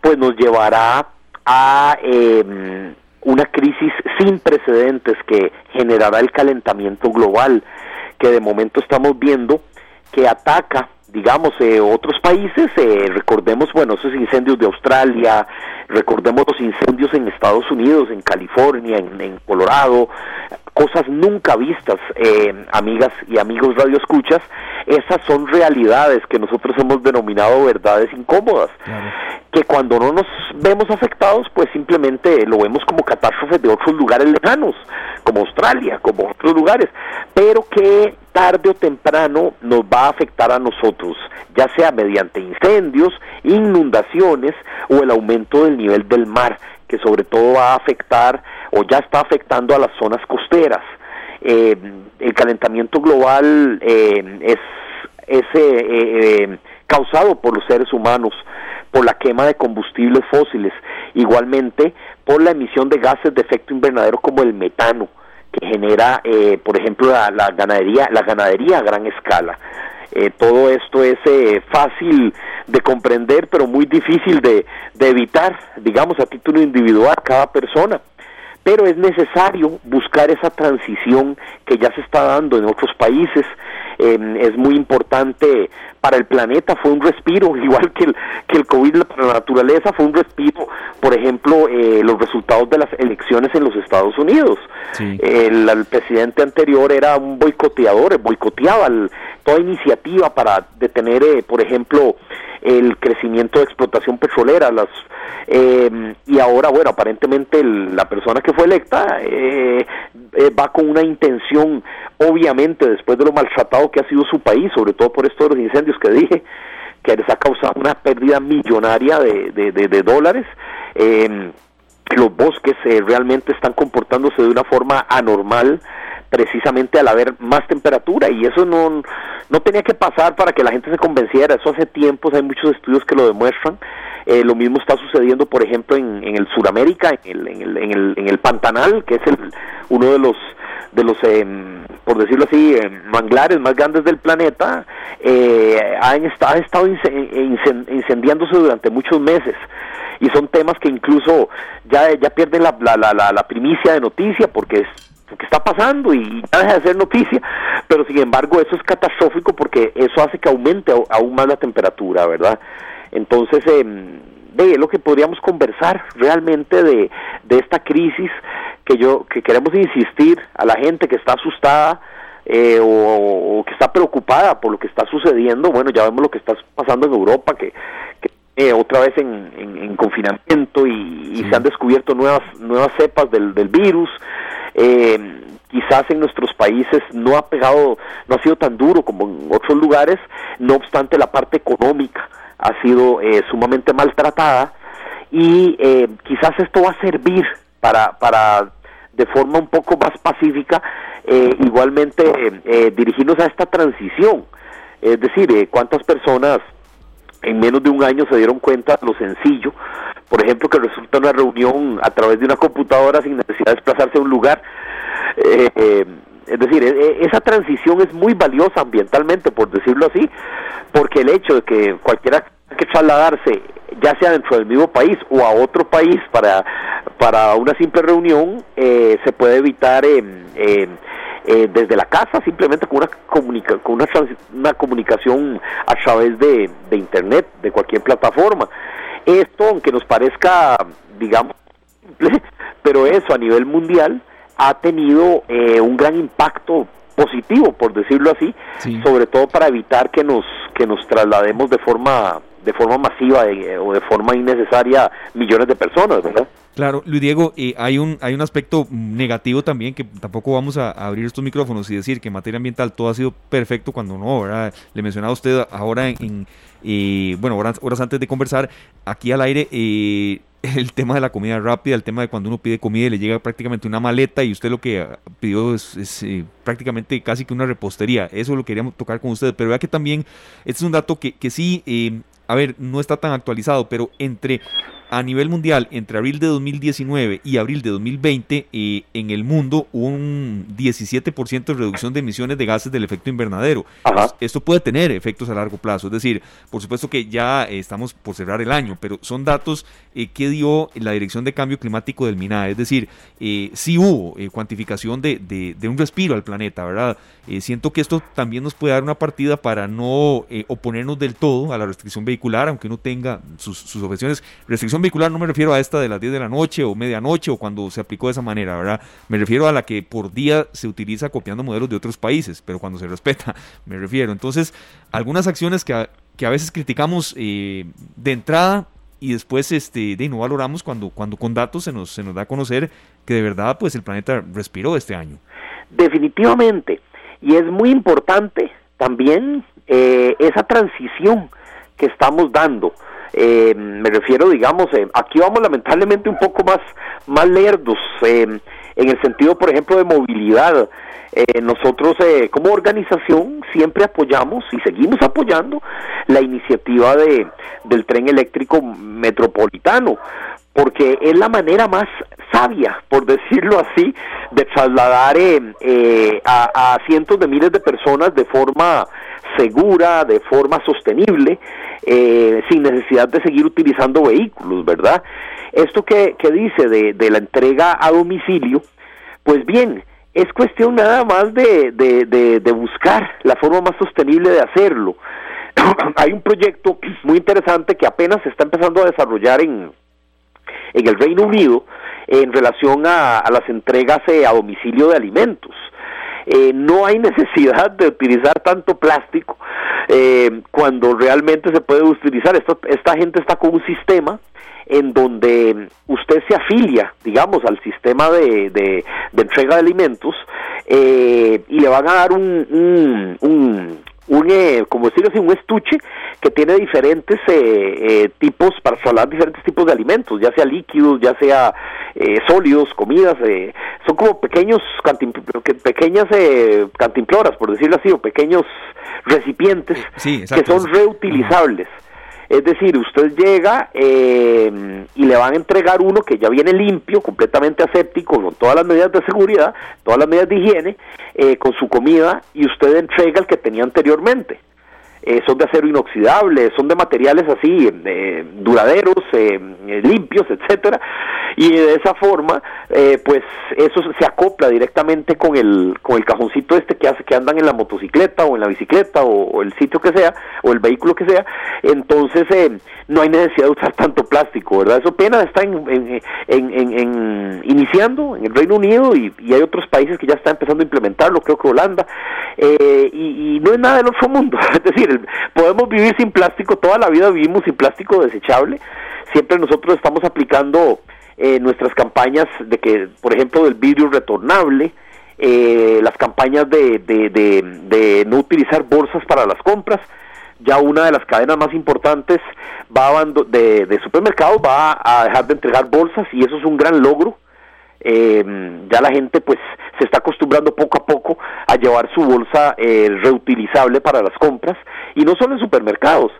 pues nos llevará a eh, una crisis sin precedentes que generará el calentamiento global, que de momento estamos viendo que ataca digamos, eh, otros países, eh, recordemos, bueno, esos incendios de Australia, recordemos los incendios en Estados Unidos, en California, en, en Colorado, cosas nunca vistas, eh, amigas y amigos radioescuchas, esas son realidades que nosotros hemos denominado verdades incómodas, claro. que cuando no nos vemos afectados, pues simplemente lo vemos como catástrofes de otros lugares lejanos, como Australia, como otros lugares, pero que tarde o temprano nos va a afectar a nosotros, ya sea mediante incendios, inundaciones o el aumento del nivel del mar, que sobre todo va a afectar o ya está afectando a las zonas costeras. Eh, el calentamiento global eh, es, es eh, causado por los seres humanos, por la quema de combustibles fósiles, igualmente por la emisión de gases de efecto invernadero como el metano, genera, eh, por ejemplo, la, la, ganadería, la ganadería a gran escala. Eh, todo esto es eh, fácil de comprender, pero muy difícil de evitar, digamos, a título individual, cada persona pero es necesario buscar esa transición que ya se está dando en otros países. Eh, es muy importante para el planeta, fue un respiro, [laughs] igual que el, que el COVID para la naturaleza, fue un respiro, por ejemplo, eh, los resultados de las elecciones en los Estados Unidos. Sí. El, el, presidente anterior era un boicoteador, boicoteaba el, toda iniciativa para detener, eh, por ejemplo, el crecimiento de explotación petrolera, las eh, y ahora, bueno, aparentemente el, la persona que fue electa eh, eh, va con una intención, obviamente, después de lo maltratado que ha sido su país, sobre todo por estos incendios que dije, que les ha causado una pérdida millonaria de, de, de, de dólares. Eh, los bosques eh, realmente están comportándose de una forma anormal precisamente al haber más temperatura y eso no, no tenía que pasar para que la gente se convenciera, eso hace tiempos, hay muchos estudios que lo demuestran, eh, lo mismo está sucediendo, por ejemplo, en, en el Suramérica, en el, en, el, en, el, en el Pantanal, que es el, uno de los de los, eh, por decirlo así, eh, manglares más grandes del planeta, eh, han, estado incendiándose durante muchos meses. Y son temas que incluso ya, ya pierden la, la, la, la primicia de noticia porque es que está pasando y ya deja de ser noticia, pero sin embargo eso es catastrófico porque eso hace que aumente aún más la temperatura, ¿verdad? Entonces, eh, lo que podríamos conversar realmente de, de esta crisis que yo que queremos insistir a la gente que está asustada eh, o, que está preocupada por lo que está sucediendo bueno ya vemos lo que está pasando en Europa que, eh, otra vez en, en, confinamiento y, se han descubierto nuevas nuevas cepas del, del virus. Eh, quizás en nuestros países no ha pegado no ha sido tan duro como en otros lugares. No obstante la parte económica ha sido eh, sumamente maltratada y eh, quizás esto va a servir para, para de forma un poco más pacífica eh, igualmente dirigirnos a esta transición. Es decir, cuántas personas en menos de un año se dieron cuenta lo sencillo, por ejemplo, que resulta una reunión a través de una computadora sin necesidad de desplazarse a un lugar. es decir, e, e, esa transición es muy valiosa ambientalmente, por decirlo así, porque el hecho de que cualquiera que trasladarse ya sea dentro del mismo país o a otro país para, para una simple reunión, eh, se puede evitar eh, eh, desde la casa, simplemente con una, comunica con una, una comunicación a través de, de Internet, de cualquier plataforma. Esto, aunque nos parezca, digamos, simple, [laughs] pero eso a nivel mundial ha tenido un gran impacto positivo, por decirlo así, sobre todo para evitar que nos que nos traslademos de forma de forma masiva eh, o de forma innecesaria millones de personas, ¿verdad? Claro, Luis Diego, eh, hay, un, hay un aspecto negativo también que tampoco vamos a, abrir estos micrófonos y decir que en materia ambiental todo ha sido perfecto cuando no, ¿verdad? Le mencionaba a usted ahora en, eh, bueno, horas, horas, antes de conversar, aquí al aire, [laughs] el tema de la comida rápida, el tema de cuando uno pide comida y le llega prácticamente una maleta y usted lo que pidió es, prácticamente casi que una repostería. Eso lo queríamos tocar con usted, pero vea que también, este es un dato que, que sí a ver, no está tan actualizado, pero entre a nivel mundial, entre abril de 2019 y abril de 2020, eh, en el mundo hubo un 17% de reducción de emisiones de gases del efecto invernadero. Esto puede tener efectos a largo plazo, es decir, por supuesto que ya estamos por cerrar el año, pero son datos eh, que dio la Dirección de Cambio Climático del MINA, es decir, eh, sí hubo cuantificación de, de, un respiro al planeta, ¿verdad? siento que esto también nos puede dar una partida para no oponernos del todo a la restricción vehicular, aunque uno tenga sus, sus objeciones. Restricción vehicular no me refiero a esta de las 10 de la noche o medianoche o cuando se aplicó de esa manera, ¿verdad? Me refiero a la que por día se utiliza copiando modelos de otros países, pero cuando se respeta, [laughs] me refiero. Entonces, algunas acciones que a, que a veces criticamos eh, de entrada y después este, de no valoramos cuando, cuando con datos se nos, se nos da a conocer que de verdad pues el planeta respiró este año. Definitivamente. Y es muy importante también eh, esa transición que estamos dando eh, me refiero, digamos, eh, aquí vamos lamentablemente un poco más, más lerdos, eh, en el sentido, por ejemplo, de movilidad. nosotros como organización siempre apoyamos y seguimos apoyando la iniciativa de, del tren eléctrico metropolitano, porque es la manera más sabia, por decirlo así, de trasladar a, a cientos de miles de personas de forma segura, de forma sostenible, eh, sin necesidad de seguir utilizando vehículos, ¿verdad? Esto que, dice de, la entrega a domicilio, pues bien, es cuestión nada más de, de, buscar la forma más sostenible de hacerlo. [coughs] Hay un proyecto muy interesante que apenas se está empezando a desarrollar en, en el Reino Unido en relación a, las entregas eh, a domicilio de alimentos. Eh, no hay [laughs] necesidad de utilizar tanto plástico eh, cuando realmente se puede utilizar. Esto, esta gente está con un sistema en donde usted se afilia, digamos, al sistema de, de, entrega de alimentos eh, y le van a dar un, un, un eh, como decirlo así, un estuche que tiene diferentes eh, eh, tipos para trasladar diferentes tipos de alimentos, ya sea líquidos, ya sea sólidos, comidas, son como pequeños pequeñas cantimploras, por decirlo así, o pequeños recipientes que son reutilizables. Es decir, usted llega eh, y le van a entregar uno que ya viene limpio, completamente aséptico, con todas las medidas de seguridad, todas las medidas de higiene, eh, con su comida, y usted entrega el que tenía anteriormente. Eh, son de acero inoxidable, son de materiales así eh, duraderos, eh, limpios, etcétera, y de esa forma, pues eso se acopla directamente con el con el cajoncito este que hace que andan en la motocicleta o en la bicicleta o, el sitio que sea o el vehículo que sea, entonces no hay necesidad de usar [laughs] tanto plástico, ¿verdad? Eso apenas está en, en, iniciando en el Reino Unido y, hay otros países que ya están empezando a implementarlo, creo que Holanda, y, y no es nada del otro mundo, [laughs] es decir, podemos vivir sin plástico, toda la vida vivimos sin plástico desechable. Siempre nosotros estamos aplicando eh, nuestras campañas de que, por ejemplo, del vidrio retornable, eh, las campañas de, de, no utilizar bolsas para las compras. Ya una de las cadenas más importantes va de, de supermercados va a dejar de entregar bolsas y eso es un gran logro eh, ya la gente pues se está acostumbrando poco a poco a llevar su bolsa eh, reutilizable para las compras y no solo en supermercados,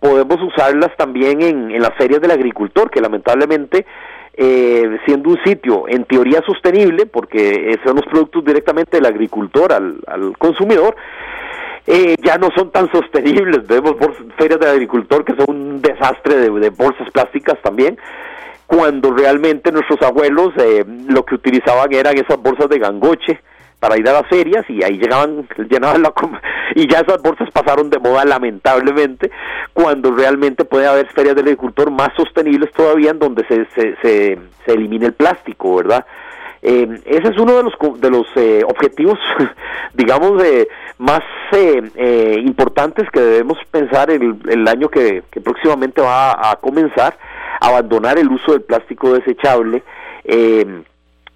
podemos usarlas también en, las ferias del agricultor que lamentablemente eh, siendo un sitio en teoría sostenible porque son los productos directamente del agricultor al, al consumidor eh, ya no son tan [laughs] sostenibles. Vemos ferias del agricultor que son un desastre de bolsas plásticas también cuando realmente nuestros abuelos eh, lo que utilizaban eran esas bolsas de gangoche para ir a las ferias y ahí llegaban, [laughs] llenaban la [laughs] y ya esas bolsas pasaron de moda lamentablemente, cuando realmente puede haber ferias del agricultor más sostenibles todavía en donde se, se, se, elimine el plástico, ¿verdad? Eh, ese es uno de los, de los eh, objetivos, [laughs] digamos, eh, más eh, importantes que debemos pensar el, el año que, que próximamente va a comenzar abandonar el uso del plástico desechable eh,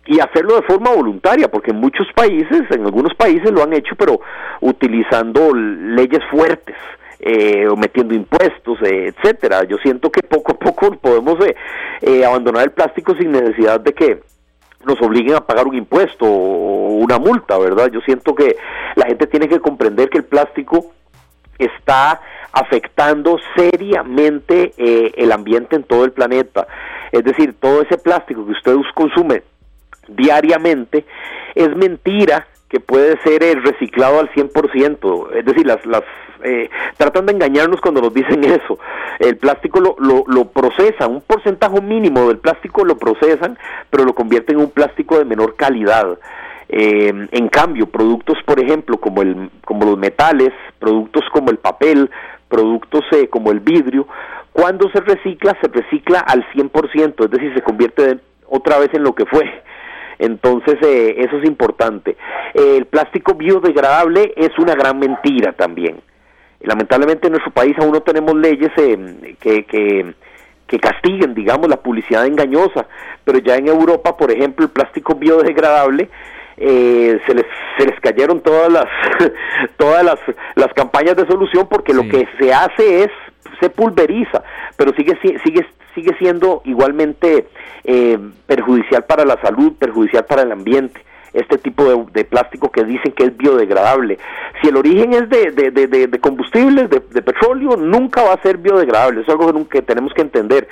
y hacerlo de forma voluntaria, porque en muchos países, en algunos países lo han hecho, pero utilizando leyes fuertes. Eh, o metiendo impuestos, eh, etcétera. Yo siento que poco a poco podemos abandonar el plástico sin necesidad de que nos obliguen a pagar un impuesto o una multa, ¿verdad? Yo siento que la gente tiene que comprender que el plástico está afectando seriamente eh, el ambiente en todo el planeta. Es decir, todo ese plástico que usted consume diariamente es mentira que puede ser eh, reciclado al 100%. Es decir, las, las eh, tratan de engañarnos cuando nos dicen eso. El plástico lo, lo, lo, procesan, un porcentaje mínimo del plástico lo procesan, pero lo convierten en un plástico de menor calidad. Eh, en cambio, productos, por ejemplo, como, el, como los metales, productos como el papel, productos eh, como el vidrio, cuando se recicla, se recicla al 100%, es decir, se convierte otra vez en lo que fue. [laughs] Entonces, eh, eso es importante. el plástico biodegradable es una gran mentira también. Lamentablemente en nuestro país aún no tenemos leyes que, que, que castiguen, digamos, la publicidad engañosa, pero ya en Europa, por ejemplo, el plástico biodegradable eh, se les se les cayeron todas las [laughs] todas las, las campañas de solución porque lo que se hace es se pulveriza pero sigue sigue sigue siendo igualmente eh, perjudicial para la salud perjudicial para el ambiente este tipo de, plástico que dicen que es biodegradable. Si el origen es de, de, de, de combustibles, de, petróleo, nunca va a ser biodegradable. Es algo que tenemos que entender.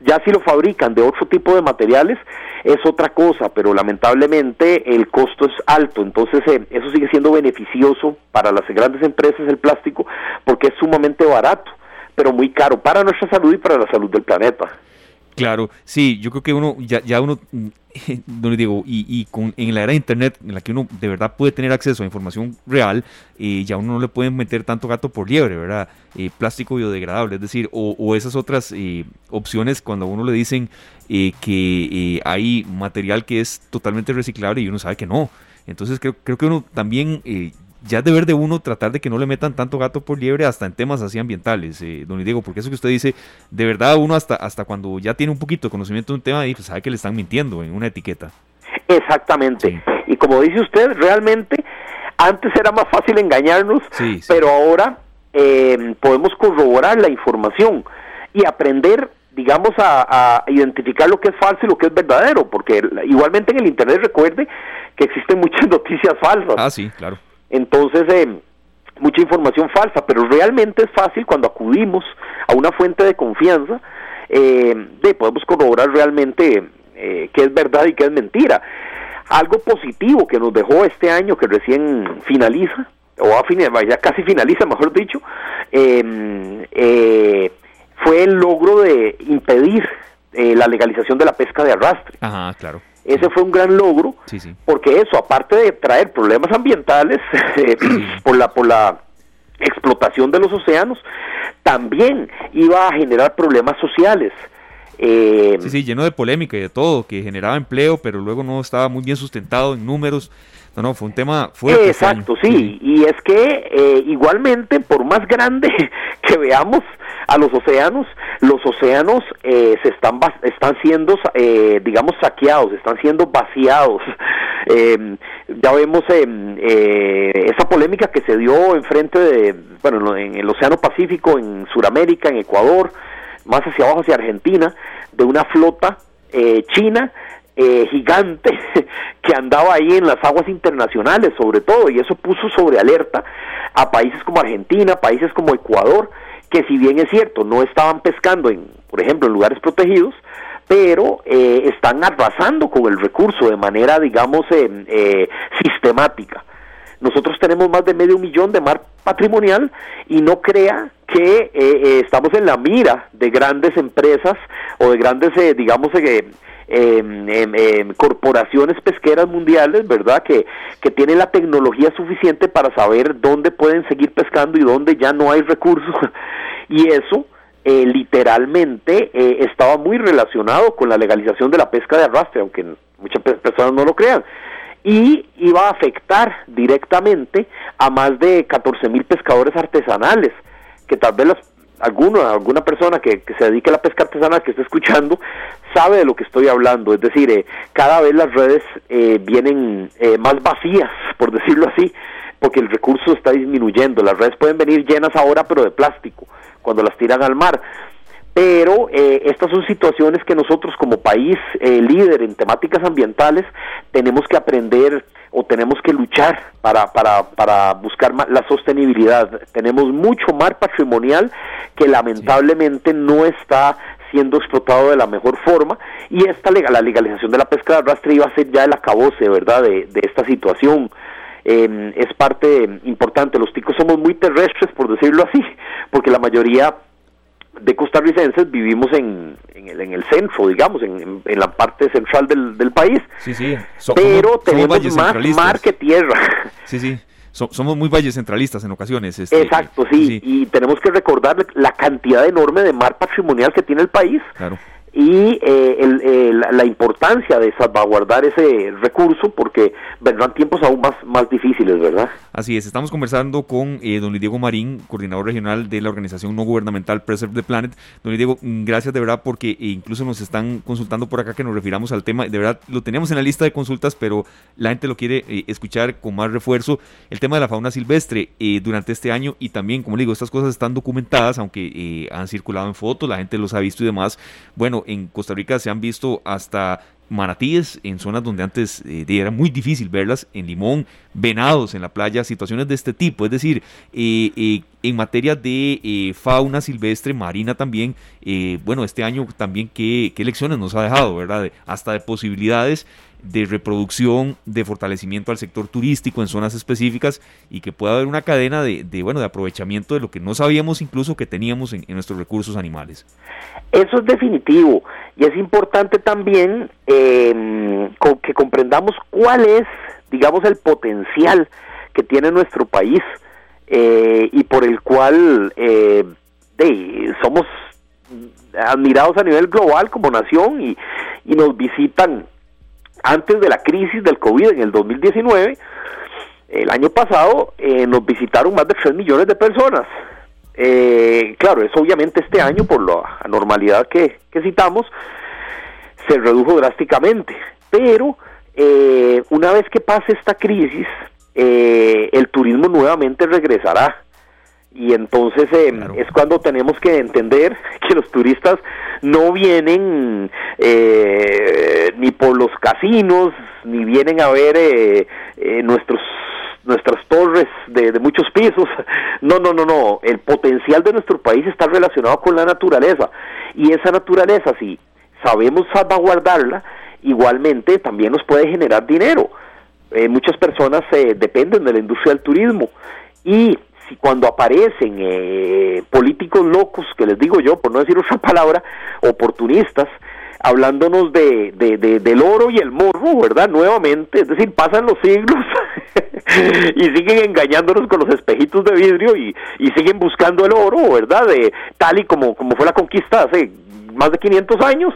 Ya si lo fabrican de otro tipo de materiales, es otra cosa, pero lamentablemente el costo es alto, entonces eh, eso sigue siendo beneficioso para las grandes empresas el plástico porque es sumamente barato, pero muy caro para nuestra salud y para la salud del planeta. Claro, sí, yo creo que uno, ya, ya uno, [laughs] no le digo, y, y con, en la era de Internet, en la que uno de verdad puede tener acceso a información real, eh, ya uno no le puede meter tanto gato por liebre, ¿verdad? Eh, plástico biodegradable, es decir, o, o esas otras eh, opciones cuando a uno le dicen que hay material que es totalmente reciclable y uno sabe que no. Entonces creo, creo que uno también ya es deber de uno tratar de que no le metan tanto gato por liebre hasta en temas así ambientales, eh, don Diego, porque eso que usted dice, de verdad uno hasta, hasta cuando ya tiene un poquito de conocimiento de un tema, pues sabe que le están mintiendo en una etiqueta. Exactamente. Y como dice usted, realmente antes era más fácil engañarnos, pero ahora eh, podemos corroborar la información y aprender digamos, a, a, identificar lo que es falso y lo que es verdadero, porque igualmente en el Internet recuerde que existen [laughs] muchas noticias falsas. Ah, sí, claro. Entonces, eh, mucha información falsa, pero realmente es fácil cuando acudimos a una fuente de confianza, eh, de podemos corroborar realmente eh, qué es verdad y qué es mentira. Algo positivo que nos dejó este año que recién finaliza, o a ya casi finaliza, mejor dicho, em, eh, fue el logro de impedir eh, la legalización de la pesca de arrastre. Ajá, claro. Ese fue un gran logro, porque eso, aparte de traer problemas ambientales [laughs] eh, por la por la explotación de los océanos, también iba a generar problemas sociales. Eh, sí, sí, lleno de polémica y de todo, que generaba empleo, pero luego no estaba muy bien sustentado en números. No, no, fue un tema fuerte. Este Exacto, sí. Y es que eh, igualmente, por más grande [laughs] que veamos a los océanos, los océanos eh, se están están siendo, eh, digamos, saqueados, están siendo vaciados. [laughs] ya vemos esa polémica que se dio enfrente de, bueno, en el Océano Pacífico, en Sudamérica, en Ecuador, más hacia abajo hacia Argentina, de una flota china eh, gigante [laughs] que andaba ahí en las aguas internacionales sobre todo y eso puso sobre alerta a países como Argentina, países como Ecuador, que si bien es cierto no estaban pescando en, por ejemplo, en lugares protegidos, pero eh, están arrasando con el recurso de manera, digamos, eh, sistemática. Nosotros tenemos más de medio millón de mar patrimonial y no crea que estamos en la mira de grandes empresas o de grandes, digamos, eh, corporaciones pesqueras mundiales, ¿verdad? Que, que tienen la tecnología suficiente para saber dónde pueden seguir pescando y dónde ya no hay recursos. [laughs] y eso eh, literalmente eh, estaba muy relacionado con la legalización de la pesca de arrastre, aunque muchas personas no lo crean. Y iba a afectar directamente a más de 14 mil pescadores artesanales, que tal vez las alguno, alguna persona que, se dedique a la pesca artesanal que esté escuchando sabe de lo que estoy hablando. Es decir, eh, cada vez las redes eh, vienen eh, más vacías, por decirlo así, porque el recurso está disminuyendo. Las redes pueden venir llenas ahora, pero de plástico, cuando las tiran al mar. Pero estas son situaciones que nosotros como país líder en temáticas ambientales tenemos que aprender o tenemos que luchar para, para, para buscar la sostenibilidad. Tenemos mucho mar patrimonial que lamentablemente no está siendo explotado de la mejor forma y esta la legalización de la pesca de arrastre iba a ser ya el acabose, ¿verdad?, de, de esta situación. Em, es parte importante. Los ticos somos muy terrestres, por decirlo así, porque la mayoría de costarricenses vivimos en, en, el, en el centro, digamos, en, en la parte central del, del país. Sí, sí. pero tenemos más mar que tierra. Sí, sí. somos muy valles centralistas en ocasiones. Este, Exacto, sí. Y tenemos que recordar la cantidad enorme de mar patrimonial que tiene el país. Claro y eh, la importancia de salvaguardar ese recurso porque vendrán tiempos aún más, más difíciles, ¿verdad? Así es, estamos conversando con eh, don Luis Diego Marín, coordinador regional de la organización no gubernamental Preserve the Planet. Don Luis Diego, mm, gracias de verdad porque eh, incluso nos están consultando por acá que nos refiramos al tema, de verdad lo tenemos en la lista de consultas, pero la gente lo quiere escuchar con más refuerzo. El tema de la fauna silvestre durante este año y también, como digo, estas cosas están documentadas, aunque han circulado en fotos, la gente los ha visto y demás. Bueno, en Costa Rica se han visto hasta manatíes en zonas donde antes eh, era muy difícil verlas, en Limón, venados en la playa, situaciones de este tipo. Es decir, eh, eh, en materia de fauna silvestre, marina también, bueno, este año también qué, qué lecciones nos ha dejado, ¿verdad? hasta de posibilidades de reproducción, de fortalecimiento al sector turístico en zonas específicas y que pueda haber una cadena de, bueno, de aprovechamiento de lo que no sabíamos incluso que teníamos en, nuestros recursos animales. Eso es definitivo y es importante también em, que comprendamos cuál es, digamos, el potencial que tiene nuestro país eh, y por el cual eh, somos admirados a nivel global como nación y nos visitan antes de la crisis del COVID en el 2019, el año pasado eh, nos visitaron más de 3 millones de personas. Eh, claro, eso obviamente este año, por la anormalidad que, citamos, se redujo drásticamente. Pero eh, una vez que pase esta crisis, el turismo nuevamente regresará y entonces eh, es cuando tenemos que entender [laughs] que los turistas no vienen eh, ni por los casinos ni vienen a ver eh, nuestros nuestras torres de, de, muchos pisos. [laughs] No no no no. El potencial de nuestro país está relacionado con la naturaleza. Y esa naturaleza si sabemos salvaguardarla igualmente también nos puede generar dinero. Muchas personas dependen de la industria del turismo. Y si cuando aparecen eh, políticos locos, que les digo yo, por no decir otra [laughs] palabra, oportunistas, hablándonos de, de, del oro y el morro, ¿verdad? Nuevamente, es decir, pasan los siglos [laughs] y siguen engañándonos con los espejitos de vidrio y, y siguen buscando el oro, ¿verdad? De, tal y como, como fue la conquista hace más de 500 años,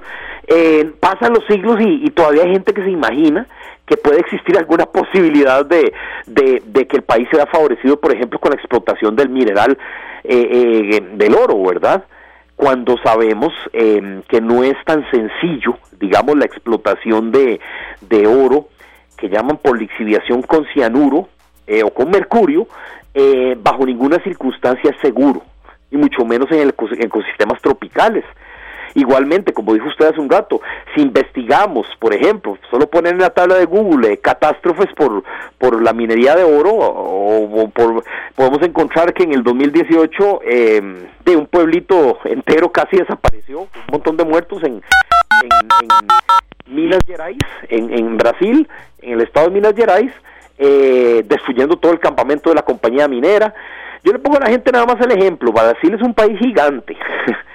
eh, pasan los siglos y, y, todavía hay gente que se imagina que puede existir alguna posibilidad de, de, que el país sea favorecido, por ejemplo, con la explotación del mineral eh, eh, del oro, ¿verdad? cuando sabemos eh, que no es tan sencillo, digamos, la explotación de, de oro, que llaman por lixiviación con cianuro eh, o con mercurio, eh, bajo ninguna circunstancia es seguro, y mucho menos en, el, en ecosistemas tropicales. Igualmente, como dijo usted hace un rato, si investigamos, por ejemplo, solo poner en la tabla de Google eh, catástrofes por, por la minería de oro, o, por, podemos encontrar que en el 2018 eh, de un pueblito entero casi desapareció, un montón de muertos en, en, Minas Gerais, en, en Brasil, en el estado de Minas Gerais, eh, destruyendo todo el campamento de la compañía minera. Yo le pongo a la gente nada más el ejemplo, Brasil es un país gigante. [laughs]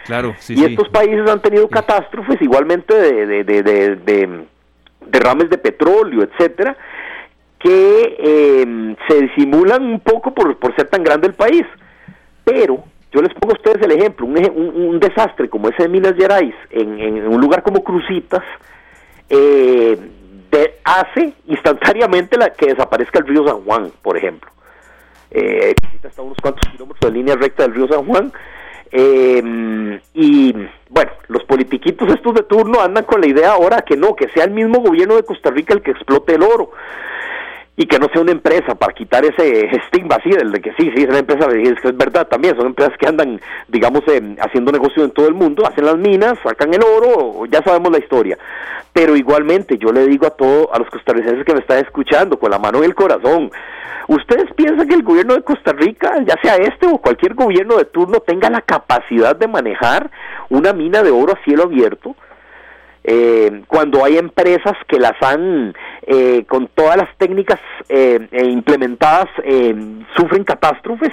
Claro, sí, y estos países han tenido catástrofes igualmente de, de, de, de, derrames de petróleo, etcétera, que eh, se disimulan un poco por, por ser tan grande el país. Pero yo les pongo a ustedes el ejemplo, un, un, desastre como ese de Minas Gerais, en, en un lugar como Cruzitas, eh, hace instantáneamente la, que desaparezca el río San Juan, por ejemplo eh, está a unos cuantos kilómetros de línea recta del río San Juan. Eh, y bueno, los politiquitos estos de turno andan con la idea ahora que no, que sea el mismo gobierno de Costa Rica el que explote el oro y que no sea una empresa para quitar ese estigma así del de que sí, sí, es una empresa, es verdad también, son empresas que andan, digamos, eh, haciendo negocio en todo el mundo, hacen las minas, sacan el oro, ya sabemos la historia. Pero igualmente yo le digo a todos, a los costarricenses que me están escuchando, con la mano en el corazón, ¿Ustedes piensan que el gobierno de Costa Rica, ya sea este o cualquier gobierno de turno, tenga la capacidad de manejar una mina de oro a cielo abierto? Eh, cuando hay empresas que las han, eh, con todas las técnicas eh, implementadas, sufren catástrofes,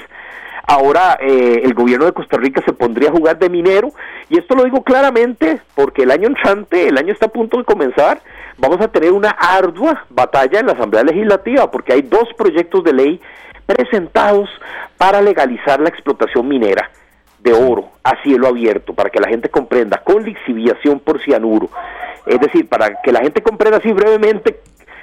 ahora el gobierno de Costa Rica se pondría a jugar de minero, y esto lo digo claramente porque el año entrante, el año está a punto de comenzar, vamos a tener una ardua batalla en la Asamblea Legislativa porque hay dos proyectos de ley presentados para legalizar la explotación minera de oro a cielo abierto, para que la gente comprenda, con lixiviación por cianuro. Es decir, para que la gente comprenda así brevemente,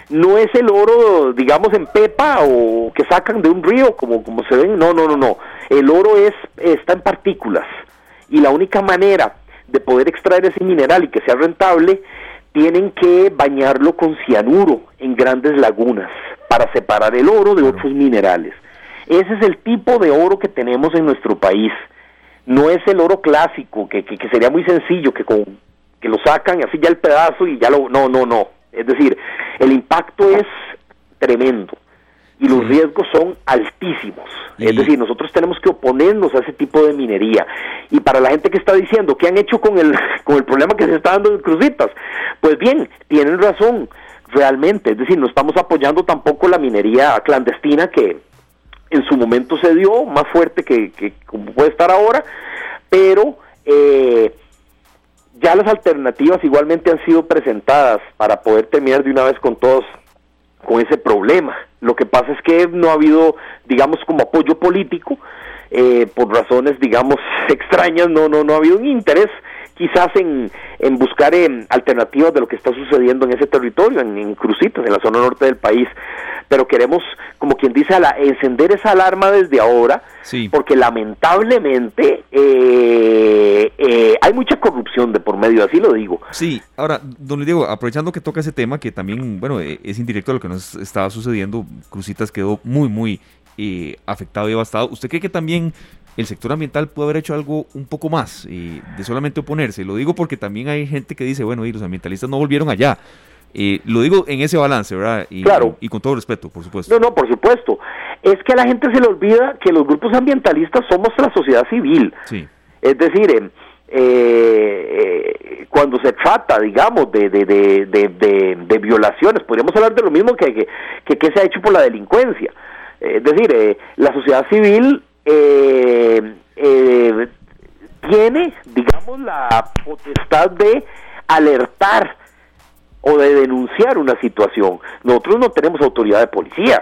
no es el oro, digamos, en pepa o que sacan de un río, como, como se ven, no, no, no, no. El oro es, está en partículas y la única manera de poder extraer ese mineral y que sea rentable tienen que bañarlo con cianuro en grandes lagunas para separar el oro de otros minerales. Ese es el tipo de oro que tenemos en nuestro país. No es el oro clásico, que, que, sería muy sencillo, que, con, que lo sacan así ya el pedazo y ya lo... No, no, no. Es decir, el impacto es tremendo y los riesgos son altísimos. Es decir, nosotros tenemos que oponernos a ese tipo de minería. Y para la gente que está diciendo qué han hecho con el, [laughs] con el problema que se está dando en Cruzitas, pues bien, tienen razón, realmente. Es decir, no estamos apoyando tampoco la minería clandestina que en su momento se dio, más fuerte que, como puede estar ahora, pero eh, ya las alternativas igualmente han sido presentadas para poder terminar de una vez con todos con ese problema. Lo que pasa es que no ha habido, digamos, como apoyo político, eh, por razones, digamos, [laughs] extrañas, no, no, no ha habido un interés quizás en, en buscar eh, alternativas de lo que está sucediendo en ese territorio, en, en, Crucitas, en la zona norte del país. Pero queremos, como quien dice, a la, encender esa alarma desde ahora, porque lamentablemente eh, eh, hay mucha corrupción de por medio, así lo digo. Sí, ahora, don Diego, aprovechando que toca ese tema, que también, bueno, es indirecto a lo que nos estaba sucediendo, Crucitas quedó muy, muy afectado y devastado. ¿Usted cree que también el sector ambiental puede haber hecho algo un poco más de solamente oponerse. Lo digo porque también hay gente que dice, bueno, y los ambientalistas no volvieron allá. lo digo en ese balance, ¿verdad? Y, claro. Y con todo respeto, por supuesto. No, no, por supuesto. Es que a la gente se le olvida que los grupos ambientalistas somos la sociedad civil. Sí. Es decir, eh, eh, cuando se trata, digamos, de, de, de, de, violaciones, podríamos hablar de lo mismo que, que, que, se ha hecho por la delincuencia. Es decir, eh, la sociedad civil eh, eh, tiene, digamos, la potestad de alertar o de denunciar una situación. Nosotros no tenemos autoridad de policía.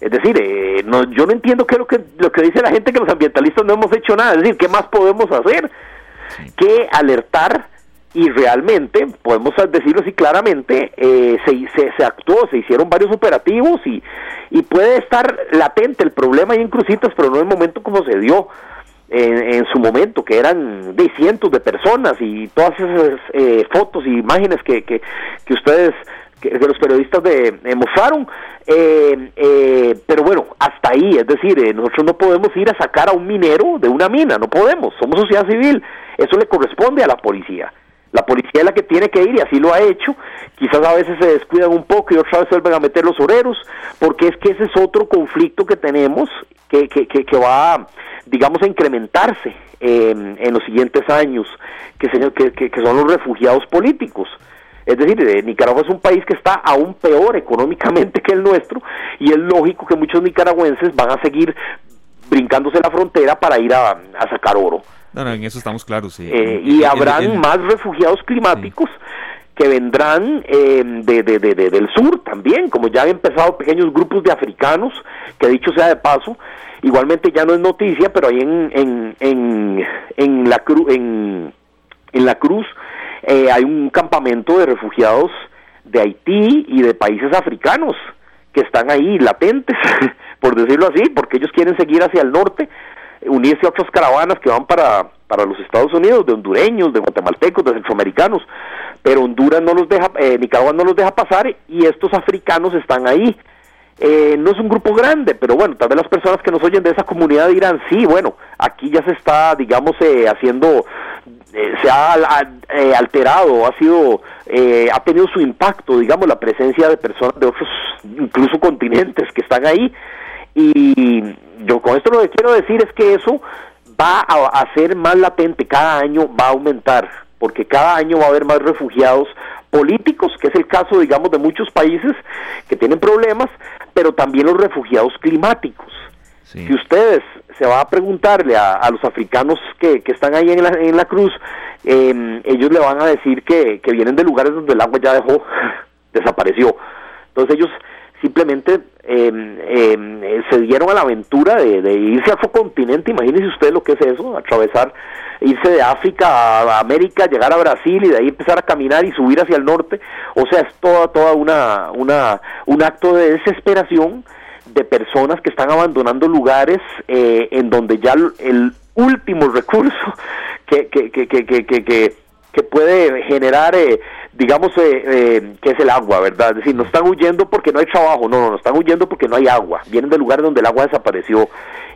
Es decir, eh, no, yo no entiendo qué es lo que, lo que dice la gente que los ambientalistas no hemos hecho nada. Es decir, ¿qué más podemos hacer que alertar? Y realmente, podemos decirlo así claramente, eh, se, se, actuó, se hicieron varios operativos y, y puede estar latente el problema ahí en Crucitas, pero no en el momento como se dio en, su momento, que eran de cientos de personas y todas esas eh, fotos y imágenes que, que, que ustedes, que, los periodistas de, mostraron. Eh, eh, pero bueno, hasta ahí, es decir, nosotros no podemos ir a sacar a un minero de una mina, no podemos, somos sociedad civil, eso le corresponde a la policía. La policía es la que tiene que ir y así lo ha hecho. Quizás a veces se descuidan un poco y otra vez vuelven a meter los oreros, porque es que ese es otro conflicto que tenemos que, que, que, que va digamos, a incrementarse en los siguientes años, que, que, que, son los refugiados políticos. Es decir, eh, Nicaragua es un país que está aún peor económicamente que el nuestro y es lógico que muchos nicaragüenses van a seguir brincándose la frontera para ir a, sacar oro. No, en eso estamos claros. Eh, y habrán más refugiados climáticos que vendrán eh, de, de, de, del sur también, como ya han empezado pequeños grupos de africanos, que dicho sea de paso, igualmente ya no es noticia, pero ahí en, en, en, en la, cru en, en la Cruz eh, hay un campamento de refugiados de Haití y de países africanos que están ahí latentes, [laughs] por decirlo así, porque ellos quieren seguir hacia el norte, unirse a otras caravanas que van para, para los Estados Unidos, de hondureños, de guatemaltecos, de centroamericanos, pero Honduras no los deja, eh, Nicaragua no los deja pasar y estos africanos están ahí. Eh, no es un grupo grande, pero bueno, tal vez las personas que nos oyen de esa comunidad dirán, sí, bueno, aquí ya se está, digamos, eh, haciendo, se ha alterado, ha sido, ha tenido su impacto, digamos, la presencia de personas de otros, incluso continentes que están ahí. Y yo con esto lo que quiero decir es que eso va a, a ser más latente, cada año va a aumentar porque cada año va a haber más refugiados políticos, que es el caso, digamos, de muchos países que tienen problemas, pero también los refugiados climáticos. Si ustedes se va a preguntarle a, los africanos que, están ahí en la, en la cruz, em, ellos le van a decir que, vienen de lugares donde el agua ya dejó, [laughs] desapareció. Entonces ellos simplemente em, em, se dieron a la aventura de, irse a su continente, imagínense ustedes lo que es eso, atravesar irse de África a América, llegar a Brasil y de ahí empezar a caminar y subir hacia el norte. O sea, es toda, toda una, una, un acto de desesperación de personas que están abandonando lugares eh, en donde ya el último recurso [laughs] que, que, que, que, que, que, puede generar, eh, digamos, eh, que es el agua, ¿verdad? Es decir, no están huyendo porque no hay trabajo, no, no, no están huyendo porque no hay agua. Vienen de lugares donde el agua desapareció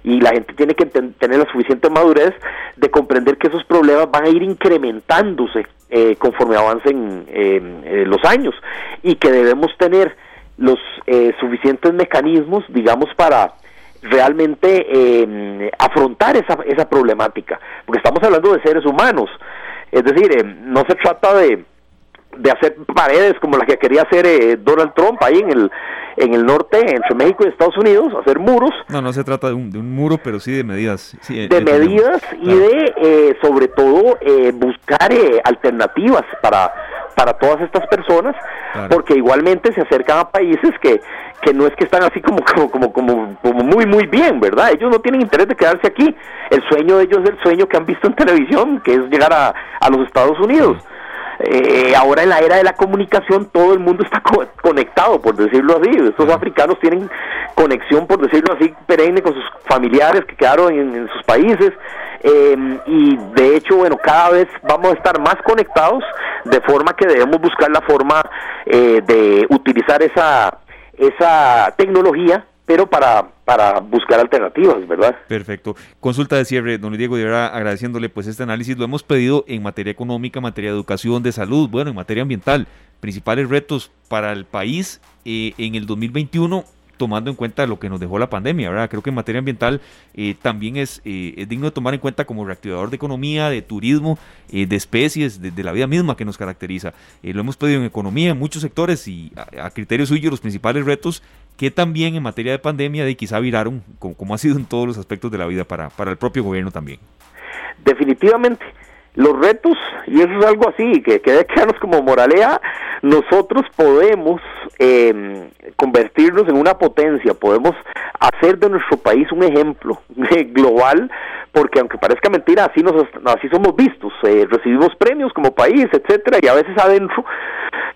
y la gente tiene que tener la suficiente madurez de comprender que esos problemas van a ir incrementándose eh, conforme avancen eh, los años y que debemos tener los eh, suficientes mecanismos, digamos, para realmente em, afrontar esa, esa problemática, porque estamos hablando de seres humanos, es decir, em, no se trata de, de hacer paredes como la que quería hacer Donald Trump ahí en el en el norte, entre México y Estados Unidos, hacer muros. No, no se trata de un, de un muro, pero sí de medidas. de medidas y de, eh, sobre todo, eh, buscar eh, alternativas para, para todas estas personas, porque igualmente se acercan a países que, que no es que están así como, [laughs] como, como, como, como muy, muy bien, ¿verdad? Ellos no tienen interés de quedarse aquí. El sueño de ellos es el sueño que han visto en televisión, que es llegar a, a los Estados Unidos. Eh, ahora en la era de la comunicación todo el mundo [laughs] está conectado, por decirlo así. Estos africanos tienen conexión, por decirlo así, perenne con sus familiares que quedaron en, sus países. Em, y de hecho, bueno, cada vez vamos a estar más conectados, de forma que debemos buscar la forma eh, de utilizar esa, esa tecnología pero para, para buscar alternativas, ¿verdad? Perfecto. Consulta de cierre, don Diego, de agradeciéndole pues este análisis, lo hemos pedido en materia económica, materia de educación, de salud, bueno, en materia ambiental, principales retos para el país eh, en el 2021 tomando en cuenta lo que nos dejó la pandemia, ¿verdad? Creo que en materia ambiental eh, también es, eh, es, digno de tomar en cuenta como reactivador de economía, de turismo, de especies, de, la vida misma que nos caracteriza. lo hemos pedido en economía, en muchos sectores y a, a criterio suyo los principales retos que también en materia de pandemia de quizá viraron, como, ha sido en todos los aspectos de la vida para, para el propio gobierno también. Definitivamente, los retos, y eso es algo así, que quede claro como moralea, nosotros podemos eh, convertirnos en una potencia, podemos hacer de nuestro país un ejemplo [laughs] global, porque aunque parezca mentira, así, nos, así somos vistos, eh, recibimos premios como país, etcétera, y a veces adentro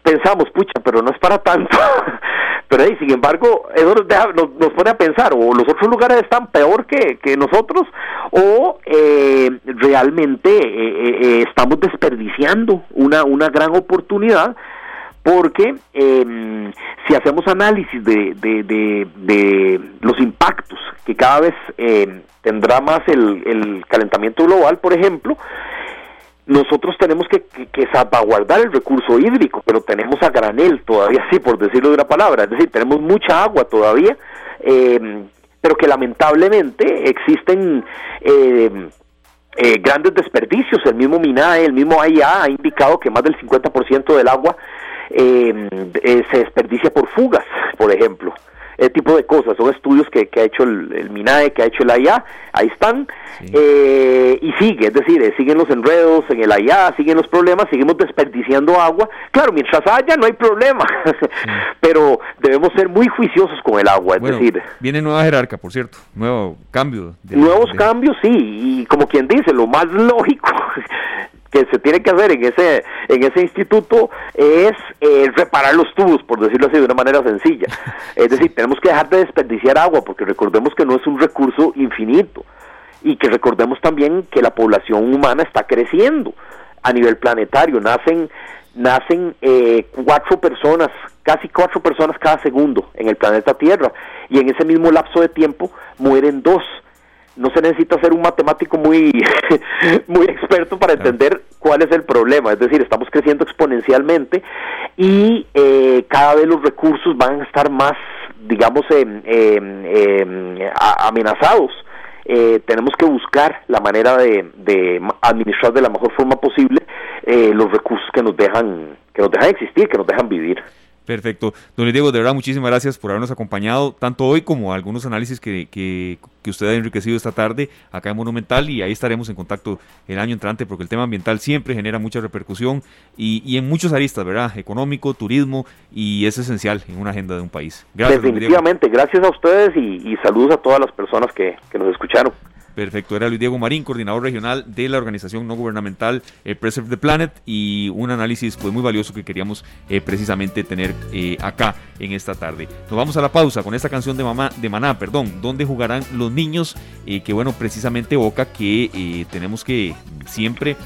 pensamos, pucha, pero no es para tanto. [laughs] pero ahí, sin embargo, eso nos, pone a pensar, o los otros lugares están peor que, que nosotros, o eh, realmente eh, eh, estamos desperdiciando una, una gran oportunidad porque em, si hacemos análisis de, de, de, los impactos que cada vez em, tendrá más el, el, calentamiento global, por ejemplo, nosotros tenemos que, que, salvaguardar el recurso hídrico, pero tenemos a granel todavía, [laughs] sí, por decirlo de una palabra, es decir, tenemos mucha agua todavía, em, pero que lamentablemente existen eh, eh, grandes desperdicios. El mismo MINAE, el mismo AIA ha indicado que más del 50% del agua eh, eh, se desperdicia por fugas, por ejemplo ese tipo de cosas. Son estudios que, que ha hecho el, MINAE, que ha hecho el AIA, ahí están, eh, y sigue, es decir, eh, siguen los enredos en el AIA, siguen los problemas, seguimos desperdiciando agua. Claro, mientras haya no hay problema, [laughs] pero debemos ser muy juiciosos con el agua, es decir... Viene nueva jerarca, por cierto, nuevo cambio. nuevos cambios, sí, y como quien dice, lo más lógico que se tiene que hacer en ese en ese instituto es eh, reparar los tubos, por decirlo así de una manera sencilla. [laughs] Es decir, tenemos que dejar de desperdiciar agua porque recordemos que no es un recurso infinito y que recordemos también que la población humana está creciendo a nivel planetario. Nacen nacen eh, cuatro personas, casi cuatro personas cada segundo en el planeta Tierra y en ese mismo lapso de tiempo mueren dos no se necesita ser un matemático muy, [laughs] muy experto para entender cuál es el problema. Es decir, estamos creciendo exponencialmente y eh, cada vez los recursos van a estar más, digamos, amenazados. Eh, tenemos que buscar la manera de, de, administrar de la mejor forma posible eh, los recursos que nos dejan que nos dejan existir, que nos dejan vivir. Perfecto. Don Diego, de verdad, muchísimas gracias por habernos acompañado, tanto hoy como algunos análisis que, que, usted ha enriquecido esta tarde acá en Monumental y ahí estaremos en contacto el año entrante porque el tema ambiental siempre genera mucha repercusión y, y en muchos aristas, ¿verdad? Económico, turismo y es esencial en una agenda de un país. Gracias. Definitivamente, gracias a ustedes y, y, saludos a todas las personas que, que nos escucharon. Perfecto, era Luis Diego Marín, coordinador regional de la organización no gubernamental eh, Preserve the Planet y un análisis pues muy valioso que queríamos eh, precisamente tener eh, acá en esta tarde. Nos vamos a la pausa con esta canción de, mamá, de Maná, perdón, donde jugarán los niños, que bueno, precisamente evoca que tenemos que siempre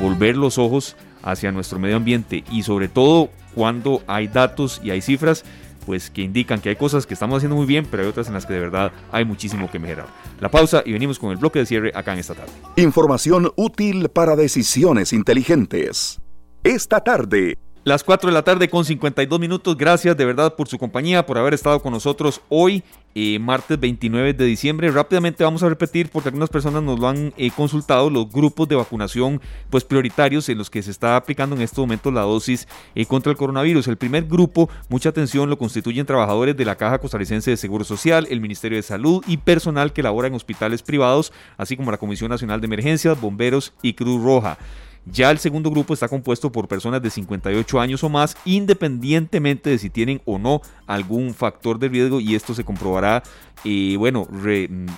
volver los ojos hacia nuestro medio ambiente y sobre todo cuando hay datos y hay cifras pues que indican que hay cosas que estamos haciendo muy bien, pero hay otras en las que de verdad hay muchísimo que mejorar. La pausa y venimos con el bloque de cierre acá en esta tarde. Información útil para decisiones inteligentes. Esta tarde las 4 de la tarde con 52 minutos. Gracias de verdad por su compañía, por haber estado con nosotros hoy, eh, martes 29 de diciembre. Rápidamente vamos a repetir, porque algunas personas nos lo han eh, consultado, los grupos de vacunación pues prioritarios en los que se está aplicando en estos momentos la dosis eh, contra el coronavirus. El primer grupo, mucha atención, lo constituyen trabajadores de la Caja Costarricense de Seguro Social, el Ministerio de Salud y personal que labora en hospitales privados, así como la Comisión Nacional de Emergencias, Bomberos y Cruz Roja. Ya el segundo grupo está compuesto por personas de 58 años o más, independientemente de si tienen o no algún factor de riesgo y esto se comprobará y bueno,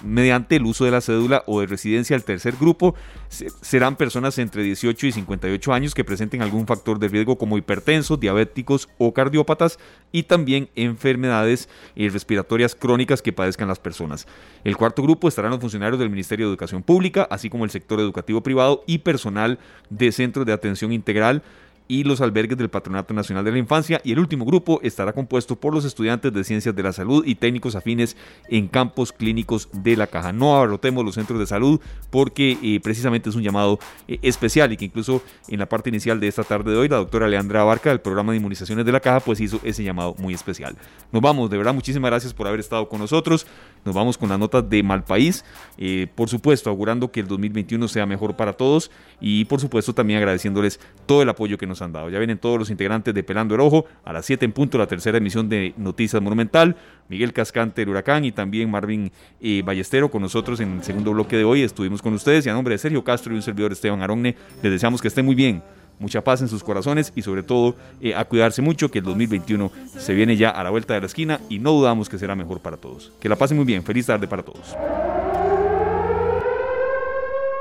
mediante el uso de la cédula o de residencia al tercer grupo, serán personas entre 18 y 58 años que presenten algún factor de riesgo como hipertensos, diabéticos o cardiópatas y también enfermedades eh, respiratorias crónicas que padezcan las personas. El cuarto grupo estarán los funcionarios del Ministerio de Educación Pública, así como el sector educativo privado y personal de centros de atención integral y los albergues del Patronato Nacional de la Infancia. Y el último grupo estará compuesto por los estudiantes de Ciencias de la Salud y técnicos afines en campos clínicos de la caja. No abarrotemos los centros de salud porque eh, precisamente es un llamado eh, especial y que incluso en la parte inicial de esta tarde de hoy la doctora Leandra Abarca del programa de inmunizaciones de la caja pues hizo ese llamado muy especial. Nos vamos, de verdad muchísimas gracias por haber estado con nosotros. Nos vamos con la nota de Malpaís. Eh, por supuesto, augurando que el 2021 sea mejor para todos y por supuesto también agradeciéndoles todo el apoyo que nos nos han dado. Ya vienen todos los integrantes de Pelando el Ojo a las 7 en punto, la tercera emisión de Noticias Monumental. Miguel Cascante, el Huracán y también Marvin eh, Ballestero con nosotros en el segundo bloque de hoy. Estuvimos con ustedes y a nombre de Sergio Castro y un servidor Esteban Aronne, les deseamos que estén muy bien mucha paz en sus corazones y sobre todo eh, a cuidarse mucho, que el 2021 se viene ya a la vuelta de la esquina y no dudamos que será mejor para todos. Que la pasen muy bien, feliz tarde para todos.